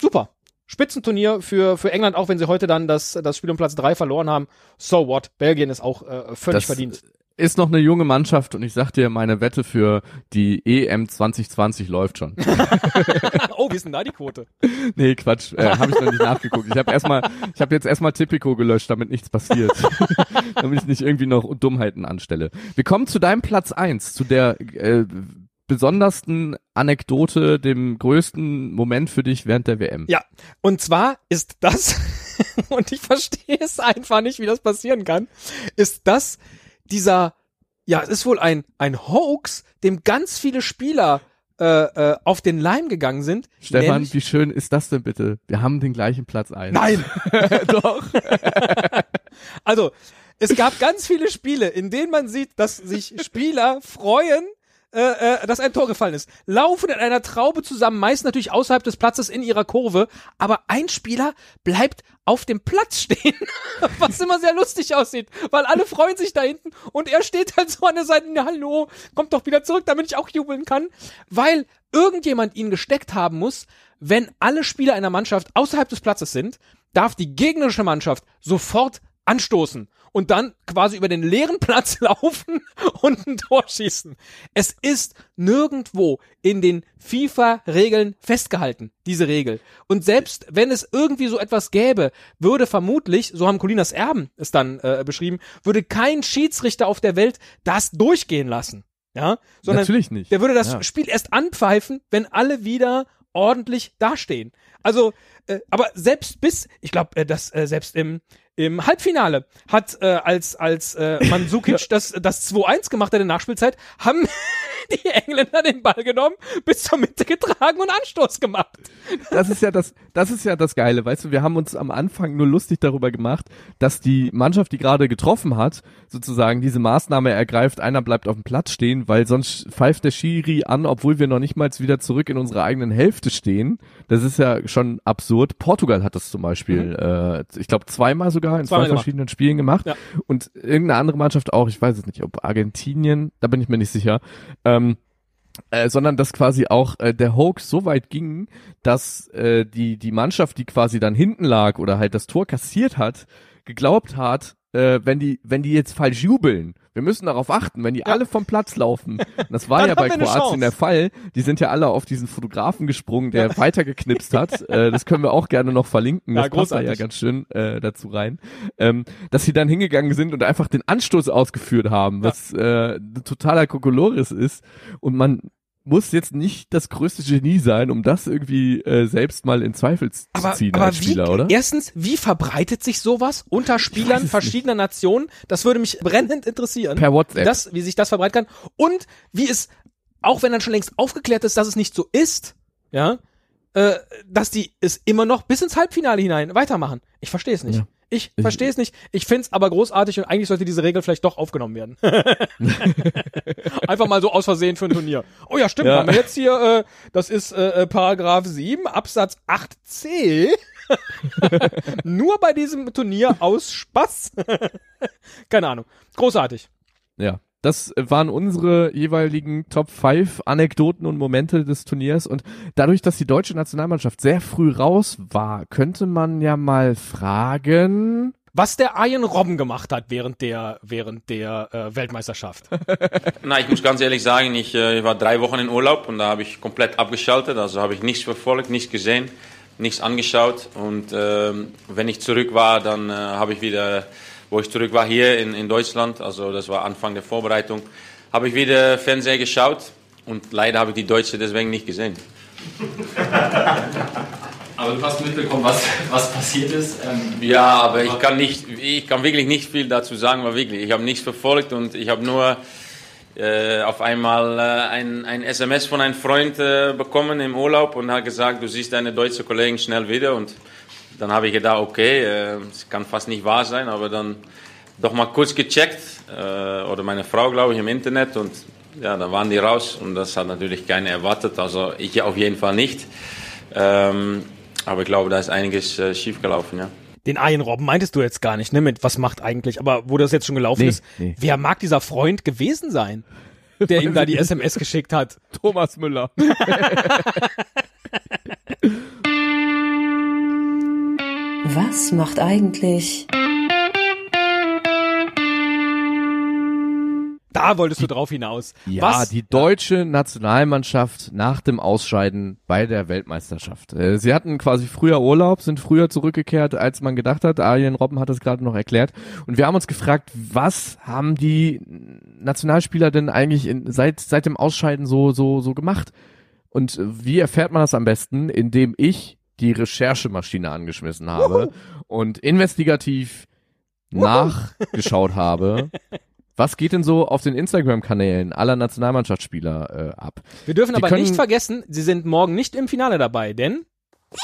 Super. Spitzenturnier für, für England, auch wenn sie heute dann das, das Spiel um Platz drei verloren haben. So what? Belgien ist auch äh, völlig das verdient. Ist noch eine junge Mannschaft und ich sag dir, meine Wette für die EM 2020 läuft schon. oh, wie ist denn da die Quote? Nee, Quatsch, äh, habe ich noch nicht nachgeguckt. Ich habe erstmal, ich habe jetzt erstmal Tipico gelöscht, damit nichts passiert. damit ich nicht irgendwie noch Dummheiten anstelle. Wir kommen zu deinem Platz eins, zu der äh, besondersten Anekdote, dem größten Moment für dich während der WM. Ja, und zwar ist das, und ich verstehe es einfach nicht, wie das passieren kann, ist das dieser, ja, es ist wohl ein, ein Hoax, dem ganz viele Spieler äh, äh, auf den Leim gegangen sind. Stefan, wie schön ist das denn bitte? Wir haben den gleichen Platz eins. Nein! Doch. Also, es gab ganz viele Spiele, in denen man sieht, dass sich Spieler freuen, äh, äh, dass ein Tor gefallen ist. Laufen in einer Traube zusammen, meist natürlich außerhalb des Platzes in ihrer Kurve, aber ein Spieler bleibt auf dem Platz stehen, was immer sehr lustig aussieht, weil alle freuen sich da hinten und er steht halt so an der Seite, hallo, kommt doch wieder zurück, damit ich auch jubeln kann, weil irgendjemand ihn gesteckt haben muss, wenn alle Spieler einer Mannschaft außerhalb des Platzes sind, darf die gegnerische Mannschaft sofort anstoßen und dann quasi über den leeren Platz laufen und ein Tor schießen. Es ist nirgendwo in den FIFA-Regeln festgehalten, diese Regel. Und selbst wenn es irgendwie so etwas gäbe, würde vermutlich, so haben Colinas Erben es dann äh, beschrieben, würde kein Schiedsrichter auf der Welt das durchgehen lassen. Ja, sondern Natürlich nicht. der würde das Ja. Spiel erst anpfeifen, wenn alle wieder ordentlich dastehen. Also, äh, aber selbst bis, ich glaube, äh, dass äh, selbst im im Halbfinale hat äh, als als äh, Mandzukic das das 2-1 gemacht hat in der Nachspielzeit, haben die Engländer den Ball genommen, bis zur Mitte getragen und Anstoß gemacht. das ist ja das, das ist ja das Geile, weißt du, wir haben uns am Anfang nur lustig darüber gemacht, dass die Mannschaft, die gerade getroffen hat, sozusagen diese Maßnahme ergreift, einer bleibt auf dem Platz stehen, weil sonst pfeift der Schiri an, obwohl wir noch nicht mal wieder zurück in unserer eigenen Hälfte stehen. Das ist ja schon absurd. Portugal hat das zum Beispiel, äh, ich glaube zweimal sogar in Mhm. Zweimal zwei gemacht. verschiedenen Spielen gemacht. Ja. Und irgendeine andere Mannschaft auch, ich weiß es nicht, ob Argentinien, da bin ich mir nicht sicher. Ähm, äh, sondern dass quasi auch äh, der Hoax so weit ging, dass äh, die die Mannschaft, die quasi dann hinten lag oder halt das Tor kassiert hat, geglaubt hat, äh, wenn die wenn die jetzt falsch jubeln, wir müssen darauf achten, wenn die alle vom Platz laufen. Das war ja bei Kroatien der Fall. Die sind ja alle auf diesen Fotografen gesprungen, der weitergeknipst hat. Äh, das können wir auch gerne noch verlinken. Ja, Das passt da ja ganz schön äh, dazu rein. Ähm, dass sie dann hingegangen sind und einfach den Anstoß ausgeführt haben, was äh, totaler Kokolores ist. Und man muss jetzt nicht das größte Genie sein, um das irgendwie äh, selbst mal in Zweifel zu Aber, ziehen aber als Spieler, wie, oder? erstens, wie verbreitet sich sowas unter Spielern verschiedener Nationen? Das würde mich brennend interessieren. Per WhatsApp. Das, wie sich das verbreiten kann. Und wie es, auch wenn dann schon längst aufgeklärt ist, dass es nicht so ist, ja, äh, dass die es immer noch bis ins Halbfinale hinein weitermachen. Ich verstehe es nicht. Ja. Ich verstehe es nicht. Ich find's aber großartig und eigentlich sollte diese Regel vielleicht doch aufgenommen werden. Einfach mal so aus Versehen für ein Turnier. Oh ja, stimmt. Ja. Haben wir jetzt hier, äh, das ist äh, äh, Paragraph 7, Absatz 8c. Nur bei diesem Turnier aus Spaß. Keine Ahnung. Großartig. Ja. Das waren unsere jeweiligen Top 5 Anekdoten und Momente des Turniers. Und dadurch, dass die deutsche Nationalmannschaft sehr früh raus war, könnte man ja mal fragen. Was der Ian Robben gemacht hat während der, während der äh, Weltmeisterschaft. Na, ich muss ganz ehrlich sagen, ich, äh, ich war drei Wochen in Urlaub und da habe ich komplett abgeschaltet. Also habe ich nichts verfolgt, nichts gesehen, nichts angeschaut. Und ähm, wenn ich zurück war, dann äh, habe ich wieder, wo ich zurück war hier in, in Deutschland, also das war Anfang der Vorbereitung, habe ich wieder Fernseher geschaut und leider habe ich die Deutsche deswegen nicht gesehen. Aber du hast mitbekommen, was, was passiert ist. Ähm, Ja, aber ich kann nicht, ich kann wirklich nicht viel dazu sagen, weil wirklich, ich habe nichts verfolgt und ich habe nur äh, auf einmal äh, ein, ein SMS von einem Freund äh, bekommen im Urlaub und hat gesagt, du siehst deine deutsche Kollegen schnell wieder und dann habe ich gedacht, okay, äh, es kann fast nicht wahr sein, aber dann doch mal kurz gecheckt äh, oder meine Frau, glaube ich, im Internet und ja, dann waren die raus und das hat natürlich keiner erwartet, also ich auf jeden Fall nicht. Ähm, aber ich glaube, da ist einiges äh, schiefgelaufen, ja. Den Ian Robben meintest du jetzt gar nicht, ne? Mit was macht eigentlich? Aber wo das jetzt schon gelaufen Nee, ist, nee. wer mag dieser Freund gewesen sein, der ihm da die SMS geschickt hat? Thomas Müller. Was macht eigentlich Da wolltest du drauf hinaus. Ja, was? die deutsche Nationalmannschaft nach dem Ausscheiden bei der Weltmeisterschaft. Äh, Sie hatten quasi früher Urlaub, sind früher zurückgekehrt, als man gedacht hat. Arjen Robben hat es gerade noch erklärt. Und wir haben uns gefragt, was haben die Nationalspieler denn eigentlich in, seit, seit dem Ausscheiden so, so, so gemacht? Und äh, wie erfährt man das am besten? Indem ich die Recherchemaschine angeschmissen habe und investigativ nachgeschaut habe. Was geht denn so auf den Instagram-Kanälen aller Nationalmannschaftsspieler äh, ab? Wir dürfen die aber nicht vergessen, sie sind morgen nicht im Finale dabei, denn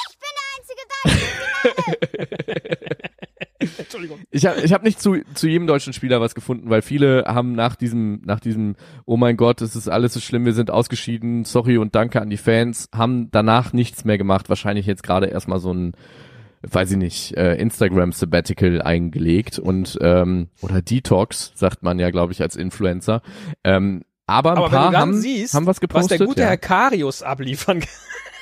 Entschuldigung. Ich habe ich hab nicht zu, zu jedem deutschen Spieler was gefunden, weil viele haben nach diesem, nach diesem, oh mein Gott, es ist alles so schlimm, wir sind ausgeschieden, sorry und danke an die Fans, haben danach nichts mehr gemacht. Wahrscheinlich jetzt gerade erstmal so ein, weiß ich nicht, äh, Instagram-Sabbatical eingelegt und ähm, oder Detox, sagt man ja, glaube ich, als Influencer. Ähm, aber ein Aber paar haben, siehst, haben was gepostet. was der gute ja. Herr Karius abliefern kann,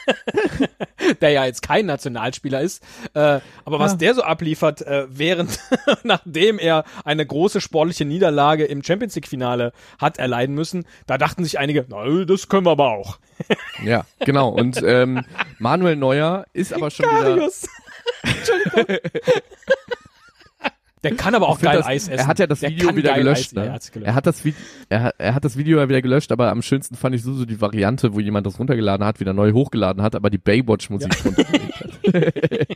der ja jetzt kein Nationalspieler ist, äh, aber was Ja. der so abliefert, äh, während, nachdem er eine große sportliche Niederlage im Champions League Finale hat erleiden müssen, da dachten sich einige, na, das können wir aber auch. Ja, genau. Und ähm, Manuel Neuer ist aber schon wieder. Karius. Entschuldigung. Der kann aber auch geil das, Eis essen. Er hat ja das Der Video wieder gelöscht, Ja, er ne? gelöscht. Er hat das Video, er, er hat das Video ja wieder gelöscht, aber am schönsten fand ich so, so die Variante, wo jemand das runtergeladen hat, wieder neu hochgeladen hat, aber die Baywatch-Musik hat.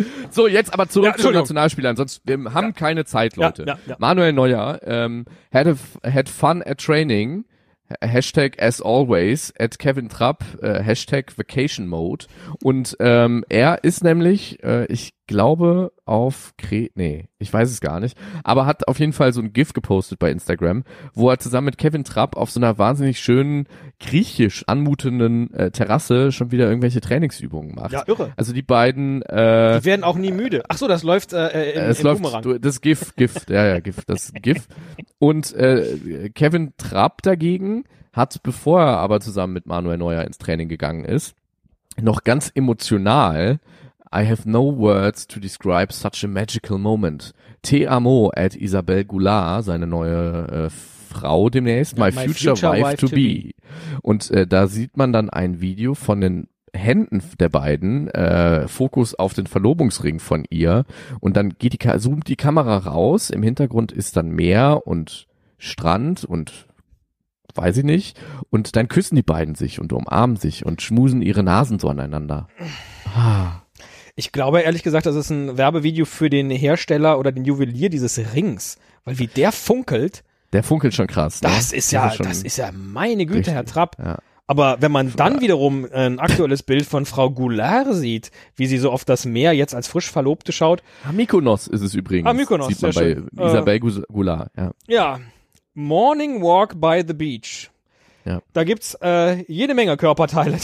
so, jetzt aber Ja, zurück zu den Entschuldigung. Nationalspielern, sonst wir haben keine Zeit, Ja, Leute. ja, ja. Manuel Neuer ähm, had, a, had fun at training. Hashtag as always at Kevin Trapp, äh, Hashtag Vacation Mode. Und ähm, er ist nämlich, äh, ich glaube, auf Kre nee, ich weiß es gar nicht, aber hat auf jeden Fall so ein GIF gepostet bei Instagram, wo er zusammen mit Kevin Trapp auf so einer wahnsinnig schönen, griechisch anmutenden äh, Terrasse schon wieder irgendwelche Trainingsübungen macht. Ja, irre. Also die beiden äh, Die werden auch nie müde. Ach so, das läuft äh, im, es im läuft Boomerang. du- das GIF, GIF, ja, ja, GIF, das GIF. Und äh, Kevin Trapp dagegen hat, bevor er aber zusammen mit Manuel Neuer ins Training gegangen ist, noch ganz emotional I have no words to describe such a magical moment. Te amo at Isabelle Goulart, seine neue äh, Frau demnächst, my, my future, future wife, wife to to be. Und äh, da sieht man dann ein Video von den Händen der beiden, äh, Fokus auf den Verlobungsring von ihr und dann geht die, Ka- zoomt die Kamera raus, im Hintergrund ist dann Meer und Strand und weiß ich nicht und dann küssen die beiden sich und umarmen sich und schmusen ihre Nasen so aneinander. Ah. Ich glaube ehrlich gesagt, das ist ein Werbevideo für den Hersteller oder den Juwelier dieses Rings. Weil wie der funkelt, Der funkelt schon krass. Ne? das ist ja, schon das ist ja meine Güte, richtig, Herr Trapp. Ja. Aber wenn man dann wiederum ein aktuelles Bild von Frau Goulart sieht, wie sie so auf das Meer jetzt als frisch Verlobte schaut, Ah, Mykonos ist es übrigens. Ah, Mykonos, Sieht man sehr bei schön. Isabelle Gus- Goulart. Ja. ja, Morning Walk by the Beach. Ja. Da gibt's äh, jede Menge Körperteile,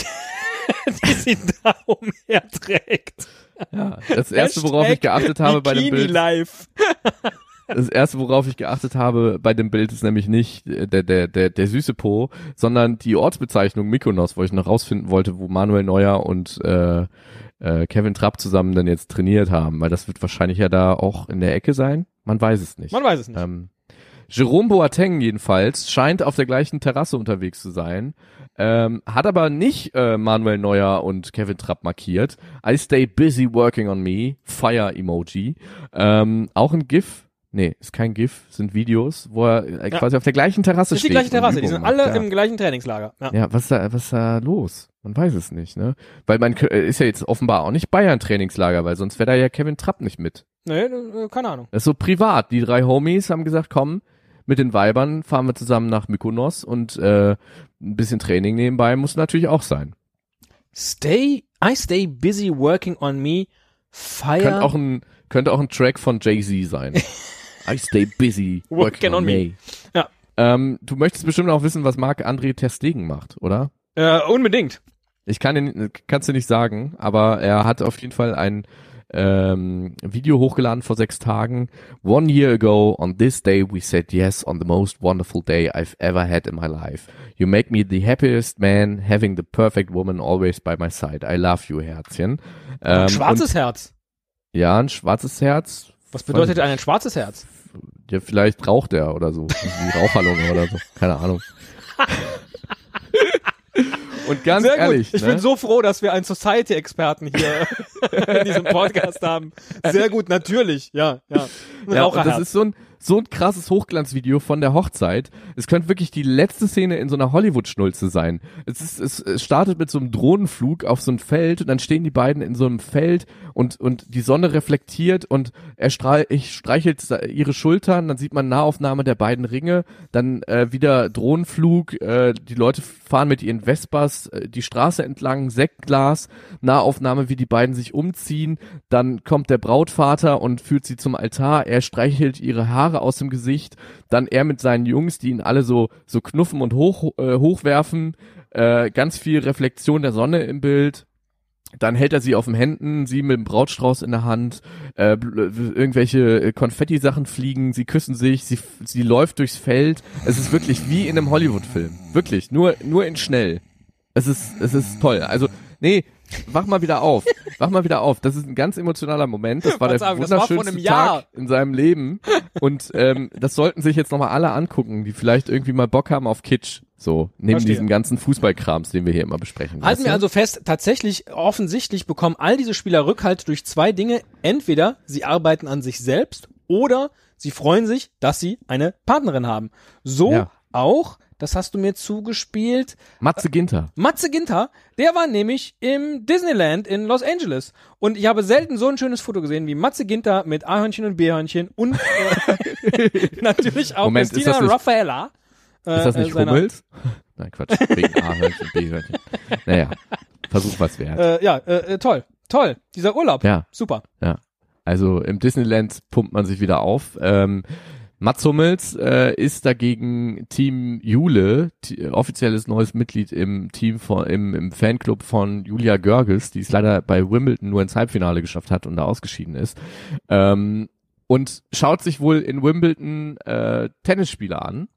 die sie da umherträgt. ja. Das erste, worauf ich geachtet habe bei dem Bild, Life. das erste, worauf ich geachtet habe bei dem Bild, ist nämlich nicht äh, der, der, der, der süße Po, sondern die Ortsbezeichnung Mykonos, wo ich noch rausfinden wollte, wo Manuel Neuer und äh, äh, Kevin Trapp zusammen dann jetzt trainiert haben, weil das wird wahrscheinlich ja da auch in der Ecke sein. Man weiß es nicht. Man weiß es nicht. Ähm, Jerome Boateng jedenfalls scheint auf der gleichen Terrasse unterwegs zu sein, ähm, hat aber nicht äh, Manuel Neuer und Kevin Trapp markiert. I stay busy working on me, Fire Emoji. Ähm, auch ein GIF, Nee, ist kein GIF, sind Videos, wo er äh, quasi auf der gleichen Terrasse Das ist die steht. gleiche Terrasse, die sind macht, alle ja. im gleichen Trainingslager. Ja. Ja, was ist da, was ist da los? Man weiß es nicht, ne? Weil man kö- ist ja jetzt offenbar auch nicht Bayern-Trainingslager, weil sonst wäre da ja Kevin Trapp nicht mit. Nee, äh, keine Ahnung. Das ist so privat. Die drei Homies haben gesagt, komm, mit den Weibern fahren wir zusammen nach Mykonos und äh, ein bisschen Training nebenbei muss natürlich auch sein. Stay, I stay busy working on me. Fire. Könnte auch ein könnte auch ein Track von Jay-Z sein. I stay busy working, on, me. Ja. Ähm, du möchtest bestimmt auch wissen, was Marc-André Ter Stegen macht, oder? Äh, unbedingt. Ich kann ihn, kannst du nicht sagen, aber er hat auf jeden Fall ein ähm, Video hochgeladen vor sechs Tagen. One year ago, on this day, we said yes on the most wonderful day I've ever had in my life. You make me the happiest man, having the perfect woman always by my side. I love you, Herzchen. Ähm, Ein schwarzes Herz. und, Ja, ein schwarzes Herz. Was bedeutet ein schwarzes Herz? Ja, vielleicht raucht er oder so. Wie Raucherlunge oder so. Keine Ahnung. Und ganz Sehr ehrlich, gut. Ich ne? bin so froh, dass wir einen Society-Experten hier in diesem Podcast haben. Sehr gut, natürlich. Ja, ja. Ein Ja, das ist so ein, so ein krasses Hochglanzvideo von der Hochzeit. Es könnte wirklich die letzte Szene in so einer Hollywood-Schnulze sein. Es, ist, es, startet mit so einem Drohnenflug auf so ein Feld und dann stehen die beiden in so einem Feld und, und die Sonne reflektiert und er strahl, ich streichelt ihre Schultern, dann sieht man Nahaufnahme der beiden Ringe, dann äh, wieder Drohnenflug, äh, die Leute fahren mit ihren Vespas äh, die Straße entlang, Sektglas, Nahaufnahme, wie die beiden sich umziehen, dann kommt der Brautvater und führt sie zum Altar, er streichelt ihre Haare aus dem Gesicht, dann er mit seinen Jungs, die ihn alle so, so knuffen und hoch, äh, hochwerfen, äh, ganz viel Reflexion der Sonne im Bild. Dann hält er sie auf den Händen, sie mit dem Brautstrauß in der Hand, äh, bl- irgendwelche äh, Konfetti-Sachen fliegen, sie küssen sich, sie, sie läuft durchs Feld. Es ist wirklich wie in einem Hollywood-Film. Wirklich, nur, nur in schnell. Es ist, es ist toll. Also, nee, wach mal wieder auf. Wach mal wieder auf. Das ist ein ganz emotionaler Moment. Das war der war vor wunderschönste Jahr. Tag in seinem Leben. Und ähm, das sollten sich jetzt nochmal alle angucken, die vielleicht irgendwie mal Bock haben auf Kitsch. So, neben Verstehe. diesem ganzen Fußballkrams, den wir hier immer besprechen. Halten wir also fest, tatsächlich offensichtlich bekommen all diese Spieler Rückhalt durch zwei Dinge. Entweder sie arbeiten an sich selbst oder sie freuen sich, dass sie eine Partnerin haben. So Ja. auch, das hast du mir zugespielt, Matze Ginter. Matze Ginter, der war nämlich im Disneyland in Los Angeles. Und ich habe selten so ein schönes Foto gesehen wie Matze Ginter mit A-Hörnchen und B-Hörnchen und äh, natürlich auch Moment, ist Christina nicht- Raffaella. äh, Ist das nicht äh, seiner- Hummels? Nein, Quatsch. Wegen A-Hörnchen, B-Hörnchen. Naja, Versuch was wert. Äh, ja, äh, äh, toll. Toll. Dieser Urlaub. Ja. Super. Ja. Also im Disneyland pumpt man sich wieder auf. Ähm, Mats Hummels äh, ist dagegen Team Jule, offizielles neues Mitglied im Team von, im, im Fanclub von Julia Görges, die es leider bei Wimbledon nur ins Halbfinale geschafft hat und da ausgeschieden ist. Ähm, und schaut sich wohl in Wimbledon äh, Tennisspieler an,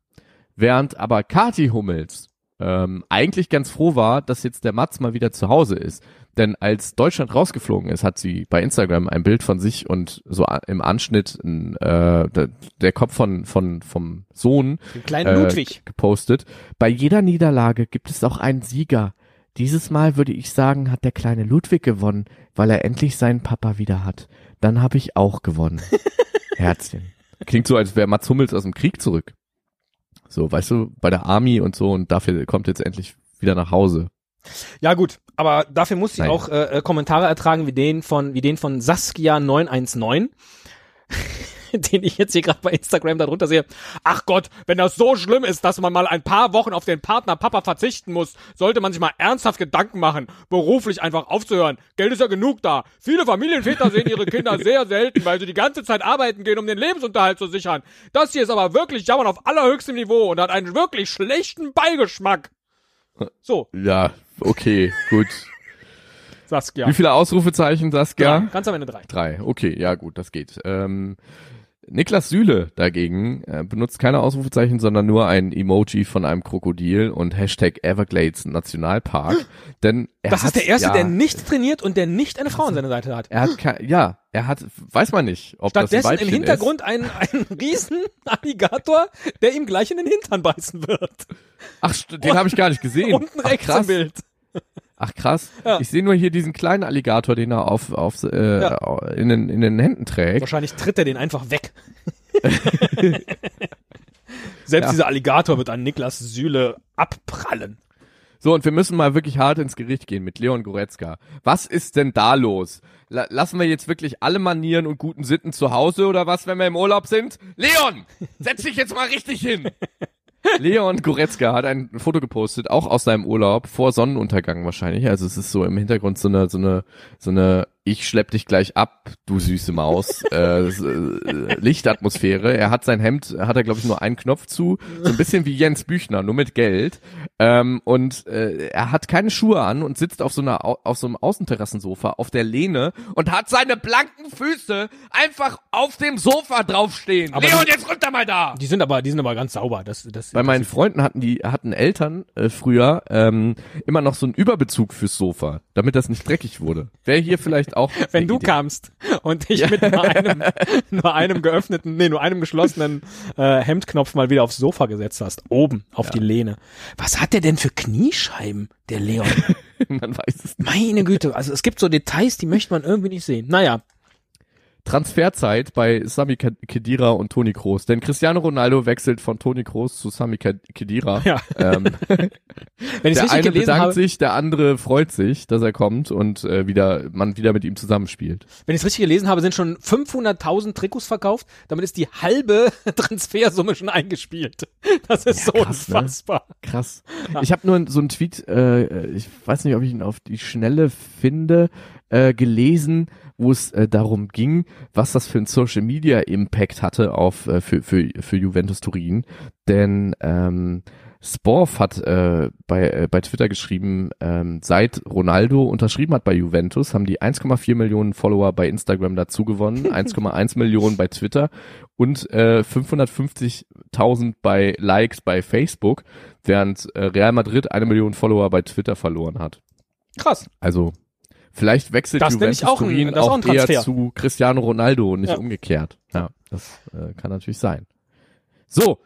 während aber Kati Hummels ähm, eigentlich ganz froh war, dass jetzt der Mats mal wieder zu Hause ist. Denn als Deutschland rausgeflogen ist, hat sie bei Instagram ein Bild von sich und so im Anschnitt ein, äh, der, Kopf von, von vom Sohn kleinen Ludwig. gepostet. Bei jeder Niederlage gibt es auch einen Sieger. Dieses Mal würde ich sagen, hat der kleine Ludwig gewonnen, weil er endlich seinen Papa wieder hat. Dann habe ich auch gewonnen. Herzchen. Klingt so, als wäre Mats Hummels aus dem Krieg zurück. So, weißt du, bei der Army und so und dafür kommt jetzt endlich wieder nach Hause. Ja gut, aber dafür muss sie Naja. auch äh, äh, Kommentare ertragen wie den von wie den von Saskia 919. den ich jetzt hier gerade bei Instagram darunter sehe. Ach Gott, wenn das so schlimm ist, dass man mal ein paar Wochen auf den Partner Papa verzichten muss, sollte man sich mal ernsthaft Gedanken machen, beruflich einfach aufzuhören. Geld ist ja genug da. Viele Familienväter sehen ihre Kinder sehr selten, weil sie die ganze Zeit arbeiten gehen, um den Lebensunterhalt zu sichern. Das hier ist aber wirklich Jammern auf allerhöchstem Niveau und hat einen wirklich schlechten Beigeschmack. So, Ja, okay, gut. Saskia. Wie viele Ausrufezeichen, Saskia? Ja, ganz am Ende drei. Drei, okay, ja gut, das geht. Ähm, Niklas Süle dagegen äh, benutzt keine Ausrufezeichen, sondern nur ein Emoji von einem Krokodil und Hashtag Everglades Nationalpark. Denn er Das hat, ist der erste, ja, der nicht trainiert und der nicht eine Frau an seiner Seite hat. Er hat kein, ja, er hat, weiß man nicht, ob das Stattdessen ein im Weibchen Hintergrund ein, ein riesen Alligator, der ihm gleich in den Hintern beißen wird. Ist. Ach, den habe ich gar nicht gesehen. Unten Ach, rechts krass. im Bild. Ach krass. Ja. Ich sehe nur hier diesen kleinen Alligator, den er auf, auf äh, in, den, in den Händen trägt. Wahrscheinlich tritt er den einfach weg. Selbst Ja. dieser Alligator wird an Niklas Süle abprallen. So, und wir müssen mal wirklich hart ins Gericht gehen mit Leon Goretzka. Was ist denn da los? La lassen wir jetzt wirklich alle Manieren und guten Sitten zu Hause oder was, wenn wir im Urlaub sind? Leon, setz dich jetzt mal richtig hin. Leon Goretzka hat ein Foto gepostet, auch aus seinem Urlaub, vor Sonnenuntergang wahrscheinlich. Also es ist so im Hintergrund so eine, so eine, so eine ich schlepp dich gleich ab, du süße Maus, äh, äh, Lichtatmosphäre. Er hat sein Hemd, hat er glaube ich nur einen Knopf zu, so ein bisschen wie Jens Büchner, nur mit Geld. Ähm, und äh, er hat keine Schuhe an und sitzt auf so einer Au- auf so einem Außenterrassensofa auf der Lehne und hat seine blanken Füße einfach auf dem Sofa draufstehen. Aber Leon, die- jetzt runter mal da! Die sind aber, die sind aber ganz sauber. Das, das, Bei meinen Freunden hatten die hatten Eltern äh, früher ähm, immer noch so einen Überbezug fürs Sofa, damit das nicht dreckig wurde. Wäre hier vielleicht auch wenn du Idee. kamst und dich mit nur einem, nur einem geöffneten, nee, nur einem geschlossenen äh, Hemdknopf mal wieder aufs Sofa gesetzt hast, oben auf die Lehne. Was hat der denn für Kniescheiben, der Leon? Man weiß es nicht. Meine Güte, also es gibt so Details, die möchte man irgendwie nicht sehen. Naja, Transferzeit bei Sami Khedira und Toni Kroos. Denn Cristiano Ronaldo wechselt von Toni Kroos zu Sami Khedira. Ja. Ähm, wenn der eine bedankt habe, sich, der andere freut sich, dass er kommt und äh, wieder man wieder mit ihm zusammenspielt. wenn ich es richtig gelesen habe, sind schon 500.000 Trikots verkauft. Damit ist die halbe Transfersumme schon eingespielt. Das ist so krass, ne? unfassbar. Krass. Ich habe nur so einen Tweet, äh, ich weiß nicht, ob ich ihn auf die Schnelle finde, äh, gelesen, wo es äh, darum ging, was das für ein Social Media Impact hatte auf äh, für, für, für Juventus Turin. Denn ähm, Sporf hat äh, bei, äh, bei Twitter geschrieben, ähm, seit Ronaldo unterschrieben hat bei Juventus, haben die 1,4 Millionen Follower bei Instagram dazu gewonnen, 1,1 Millionen bei Twitter und äh, 550.000 bei Likes bei Facebook, während äh, Real Madrid eine Million Follower bei Twitter verloren hat. Krass. Also vielleicht wechselt Das Juventus ich auch ein- Turin auch auch, eher zu Cristiano Ronaldo und nicht Ja. umgekehrt. Ja, das äh, kann natürlich sein. So,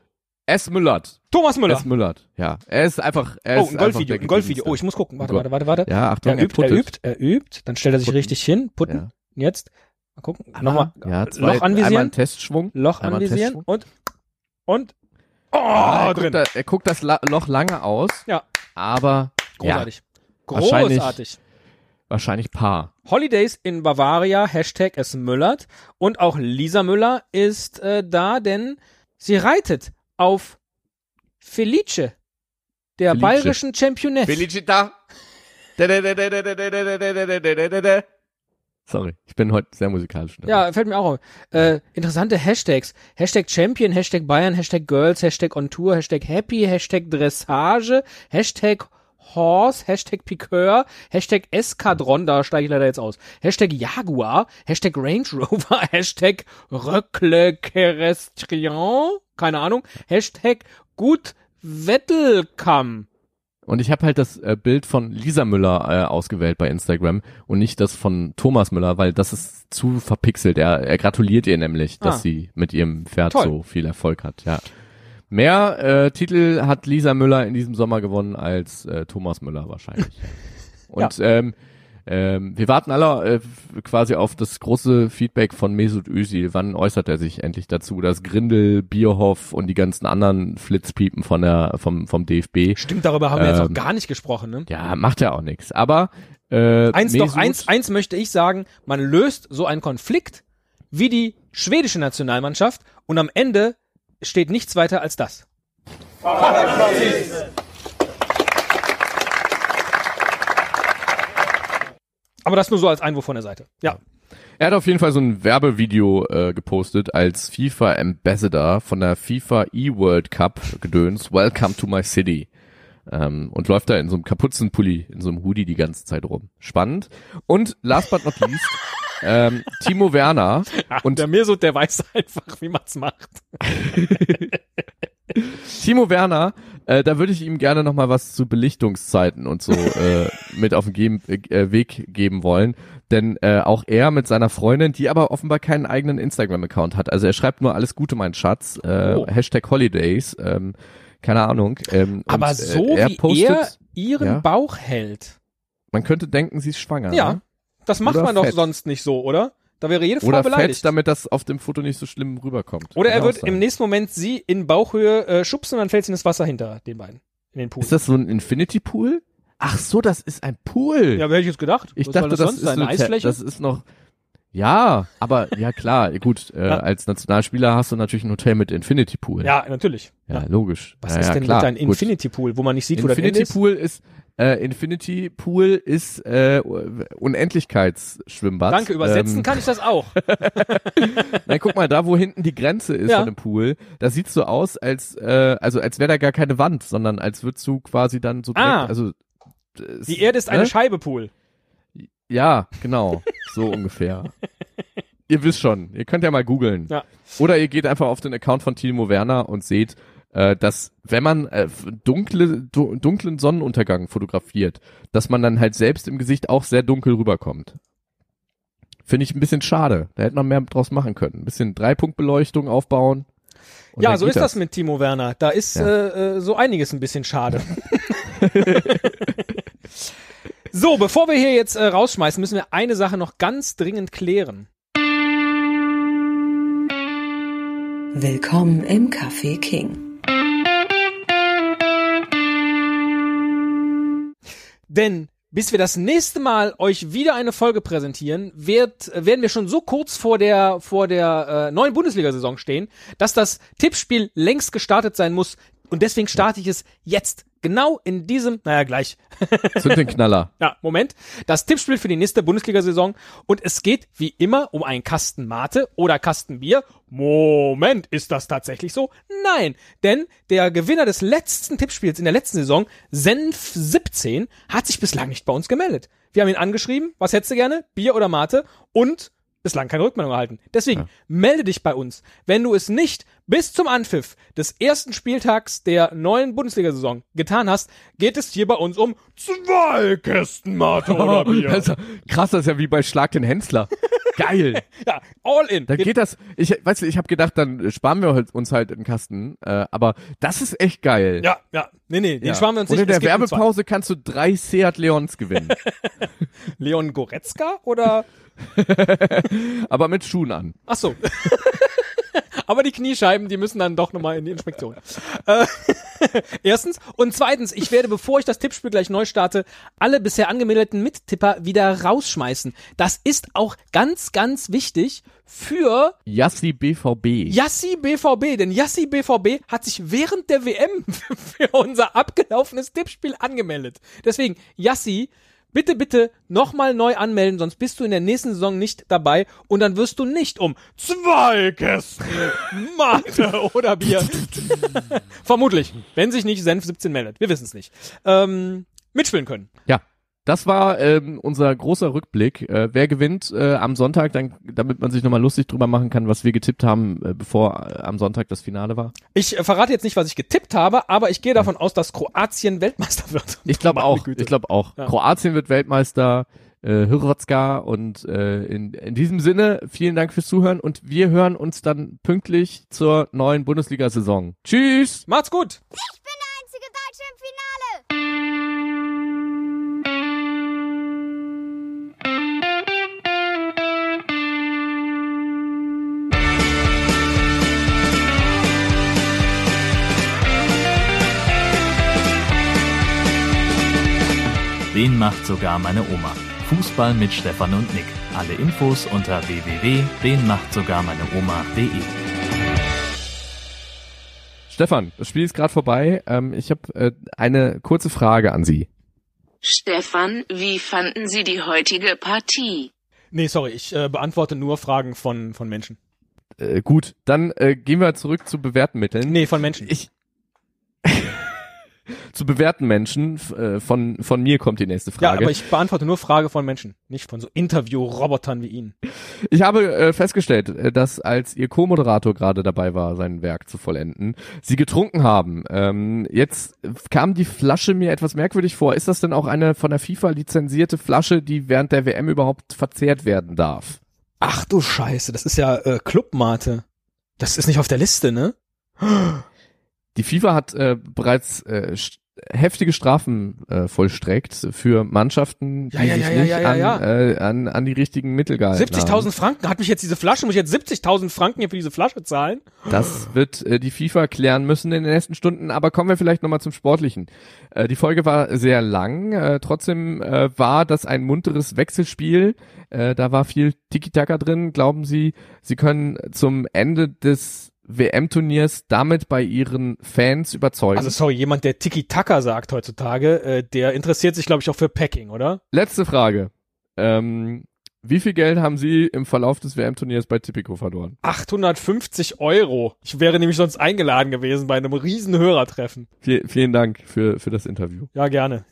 S. Müllert. Thomas Müller. S. Müllert. Ja, er ist einfach. Er Oh, ein Golfvideo, ein Golfvideo. Oh, ich muss gucken. Warte, warte, warte, warte. Ja, Achtung, Er übt, er übt, er übt. Dann stellt er sich Putten. richtig hin. Putten. Ja. Jetzt. Mal gucken. Nochmal. Ja, zwei, Loch anvisieren. Einmal einen Testschwung. Loch einmal einen anvisieren. Testschwung. Und. Und. Oh, Ah, er, drin. guckt da, er guckt das La Loch lange aus. Ja. Aber Großartig. Wahrscheinlich- Großartig. Wahrscheinlich Paar. Holidays in Bavaria, Hashtag es Müllert. Und auch Lisa Müller ist äh, da, denn sie reitet auf Felice, der Felice. bayerischen Championess. Felicita. Sorry, ich bin heute sehr musikalisch. ne? Ja, fällt mir auch auf. Äh, interessante Hashtags. Hashtag Champion, Hashtag Bayern, Hashtag Girls, Hashtag On Tour, Hashtag Happy, Hashtag Dressage, Hashtag Horse, Hashtag Piqueur, Hashtag Eskadron, da steige ich leider jetzt aus. Hashtag Jaguar, Hashtag Range Rover, Hashtag Röckle Kerestrian, keine Ahnung, Hashtag Gut Wettelkamm. Und ich habe halt das äh, Bild von Lisa Müller äh, ausgewählt bei Instagram und nicht das von Thomas Müller, weil das ist zu verpixelt. Er, er gratuliert ihr nämlich, dass Ah. sie mit ihrem Pferd Toll. so viel Erfolg hat. Ja. Mehr äh, Titel hat Lisa Müller in diesem Sommer gewonnen als äh, Thomas Müller wahrscheinlich. Und ähm, ähm, wir warten alle äh, quasi auf das große Feedback von Mesut Özil. Wann äußert er sich endlich dazu, dass Grindel, Bierhoff und die ganzen anderen Flitzpiepen von der vom vom DFB Stimmt, darüber haben wir jetzt Ähm, noch gar nicht gesprochen, ne? ja, macht ja auch nichts. Aber äh, Eins Mesut, doch, eins, eins möchte ich sagen, man löst so einen Konflikt wie die schwedische Nationalmannschaft und am Ende steht nichts weiter als das. Aber das nur so als Einwurf von der Seite. Ja. Er hat auf jeden Fall so ein Werbevideo äh, gepostet als FIFA Ambassador von der FIFA E-World Cup Gedöns. Welcome to my city. Ähm, und läuft da in so einem Kapuzenpulli, in so einem Hoodie die ganze Zeit rum. Spannend. Und last but not least, ähm, Timo Werner. Und der Mesut, der weiß einfach, wie man's macht. Timo Werner, äh, da würde ich ihm gerne noch mal was zu Belichtungszeiten und so äh, mit auf den Geben, äh, Weg geben wollen. Denn äh, auch er mit seiner Freundin, die aber offenbar keinen eigenen Instagram-Account hat. Also er schreibt nur alles Gute, mein Schatz. Äh, Oh. Hashtag Holidays. Ähm, keine Ahnung. Ähm, Aber und, so äh, er wie postet, er ihren Ja. Bauch hält. man könnte denken, sie ist schwanger. Ja. Ne? Das macht Oder man doch fett. sonst nicht so, oder? Da wäre jede Frau Oder beleidigt. fett, damit das auf dem Foto nicht so schlimm rüberkommt. Oder er Kann wird auch sein. im nächsten Moment sie in Bauchhöhe äh, schubsen und dann fällt sie in das Wasser hinter den beiden. In den Pool. Ist das so ein Infinity Pool? Ach so, das ist ein Pool. ja, wer hätte ich jetzt gedacht? ich Was dachte, das, sonst ist eine Eisfläche. das ist noch. Ja, aber ja klar, gut. Äh, Ja. Als Nationalspieler hast du natürlich ein Hotel mit Infinity Pool. ja, natürlich. ja, logisch. Was ja, ist ja, denn klar. mit einem Gut. Infinity Pool, wo man nicht sieht, wo das Infinity ist? Pool ist äh, Infinity Pool ist äh, Unendlichkeitsschwimmbad. Danke, übersetzen Ähm, kann ich das auch. Nein, guck mal, da wo hinten die Grenze ist Ja. von dem Pool, da sieht's so aus, als äh, also als wäre da gar keine Wand, sondern als würdest du quasi dann so direkt, Ah. also es- Die Erde ist eine ne? Scheibe Pool. Ja, genau, so ungefähr. Ihr wisst schon, ihr könnt ja mal googeln. Ja. Oder ihr geht einfach auf den Account von Timo Werner und seht, äh, dass wenn man äh, dunkle, du, dunklen Sonnenuntergang fotografiert, dass man dann halt selbst im Gesicht auch sehr dunkel rüberkommt. Finde ich ein bisschen schade. Da hätte man mehr draus machen können. Ein bisschen Dreipunktbeleuchtung aufbauen. ja, so ist das. mit Timo Werner. Da ist Ja. äh, äh, so einiges ein bisschen schade. so, bevor wir hier jetzt äh, rausschmeißen, müssen wir eine Sache noch ganz dringend klären. Willkommen im Café King. Denn bis wir das nächste Mal euch wieder eine Folge präsentieren, wird, äh, werden wir schon so kurz vor der, vor der äh, neuen Bundesliga-Saison stehen, dass das Tippspiel längst gestartet sein muss. Und deswegen starte ich es jetzt. Genau in diesem, naja, gleich. Zünd den Knaller. Ja, Moment. Das Tippspiel für die nächste Bundesliga-Saison. Und es geht wie immer um einen Kasten Mate oder Kasten Bier. Moment, ist das tatsächlich so? Nein, denn der Gewinner des letzten Tippspiels in der letzten Saison, Senf 17, hat sich bislang nicht bei uns gemeldet. Wir haben ihn angeschrieben, was hättest du gerne? Bier oder Mate? Und bislang keine Rückmeldung erhalten. Deswegen melde dich bei uns. Wenn du es nicht bis zum Anpfiff des ersten Spieltags der neuen Bundesliga-Saison getan hast, geht es hier bei uns um zwei Kästen Mate oder Bier. Also, krass, das ist ja wie bei Schlag den Hensler. Geil. ja, all in. Dann geht das. Ich weißt du, ich habe gedacht, dann sparen wir halt- uns halt einen Kasten. Äh, aber das ist echt geil. ja, ja. Nee, nee, den Ja. sparen wir uns Und nicht. in der. Werbepause kannst du drei Seat Leons gewinnen. Leon Goretzka oder? aber mit Schuhen an. Ach so. Aber die Kniescheiben, die müssen dann doch nochmal in die Inspektion. Erstens. Und zweitens, ich werde, bevor ich das Tippspiel gleich neu starte, alle bisher angemeldeten Mittipper wieder rausschmeißen. Das ist auch ganz, ganz wichtig für Yassi BVB. Yassi BVB, denn Yassi BVB hat sich während der WM für unser abgelaufenes Tippspiel angemeldet. Deswegen, Yassi, bitte, bitte nochmal neu anmelden, sonst bist du in der nächsten Saison nicht dabei und dann wirst du nicht um zwei Kästen Mate oder Bier. Vermutlich, wenn sich nicht Senf 17 meldet. Wir wissen es nicht. Ähm, mitspielen können. Ja. Das war ähm, unser großer Rückblick. Äh, wer gewinnt äh, am Sonntag, dann, damit man sich nochmal lustig drüber machen kann, was wir getippt haben, äh, bevor äh, am Sonntag das Finale war? Ich äh, verrate jetzt nicht, was ich getippt habe, aber ich gehe davon aus, dass Kroatien Weltmeister wird. Ich glaube auch. Güte. Ich glaube auch. Ja. Kroatien wird Weltmeister. Äh, Hrvatska und äh, in, in diesem Sinne vielen Dank fürs Zuhören und wir hören uns dann pünktlich zur neuen Bundesliga-Saison. Tschüss! Macht's gut! Ich bin der einzige Deutsche im Den macht sogar meine Oma. Fußball mit Stefan und Nick. Alle Infos unter www.denmachtsogarmeineoma.de. Stefan, das Spiel ist gerade vorbei. Ähm, ich habe äh, eine kurze Frage an Sie. Stefan, wie fanden Sie die heutige Partie? Nee, sorry, ich äh, beantworte nur Fragen von, von Menschen. Äh, gut, dann äh, gehen wir zurück zu bewährten Mitteln. Nee, von Menschen. Ich zu bewährten Menschen. Äh, von von mir kommt die nächste ja, Frage. aber ich beantworte nur Frage von Menschen, nicht von so Interview-Robotern wie Ihnen. Ich habe äh, festgestellt, äh, dass als Ihr Co-Moderator gerade dabei war, sein Werk zu vollenden, Sie getrunken haben. Ähm, jetzt kam die Flasche mir etwas merkwürdig vor. Ist das denn auch eine von der FIFA lizenzierte Flasche, die während der WM überhaupt verzehrt werden darf? Ach du Scheiße, das ist ja äh, Clubmate. Das ist nicht auf der Liste, ne? Die FIFA hat äh, bereits äh, st- heftige Strafen äh, vollstreckt für Mannschaften, die Ja, ja, sich ja, nicht an. Äh, an, an die richtigen Mittel gehalten 70.000 haben. Franken hat mich jetzt diese Flasche, muss ich jetzt 70.000 Franken hier für diese Flasche zahlen? Das wird äh, die FIFA klären müssen in den nächsten Stunden, aber kommen wir vielleicht nochmal zum Sportlichen. Äh, die Folge war sehr lang, äh, trotzdem äh, war das ein munteres Wechselspiel, äh, da war viel Tiki-Taka drin. Glauben Sie, Sie können zum Ende des WM-Turniers damit bei Ihren Fans überzeugen? Also sorry, jemand, der Tiki-Taka sagt heutzutage, äh, der interessiert sich, glaube ich, auch für Packing, oder? Letzte Frage. Ähm, wie viel Geld haben Sie im Verlauf des WM-Turniers bei Tipico verloren? 850 Euro. Ich wäre nämlich sonst eingeladen gewesen bei einem riesen Hörertreffen. Viel, vielen Dank für, für das Interview. Ja, gerne.